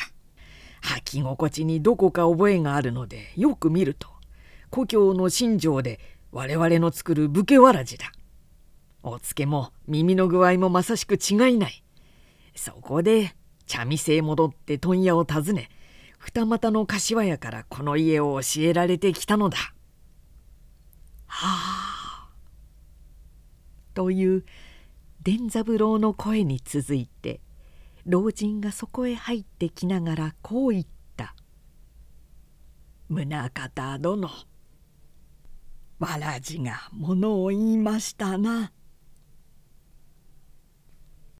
履き心地にどこか覚えがあるのでよく見ると故郷の新庄で我々の作る武家わらじだおつけも耳の具合もまさしく違いないそこで茶店へ戻って問屋を訪ね二股の柏屋からこの家を教えられてきたのだ。はあ。という伝三郎の声に続いて老人がそこへ入ってきながらこう言った「宗方殿わらじがものを言いましたな。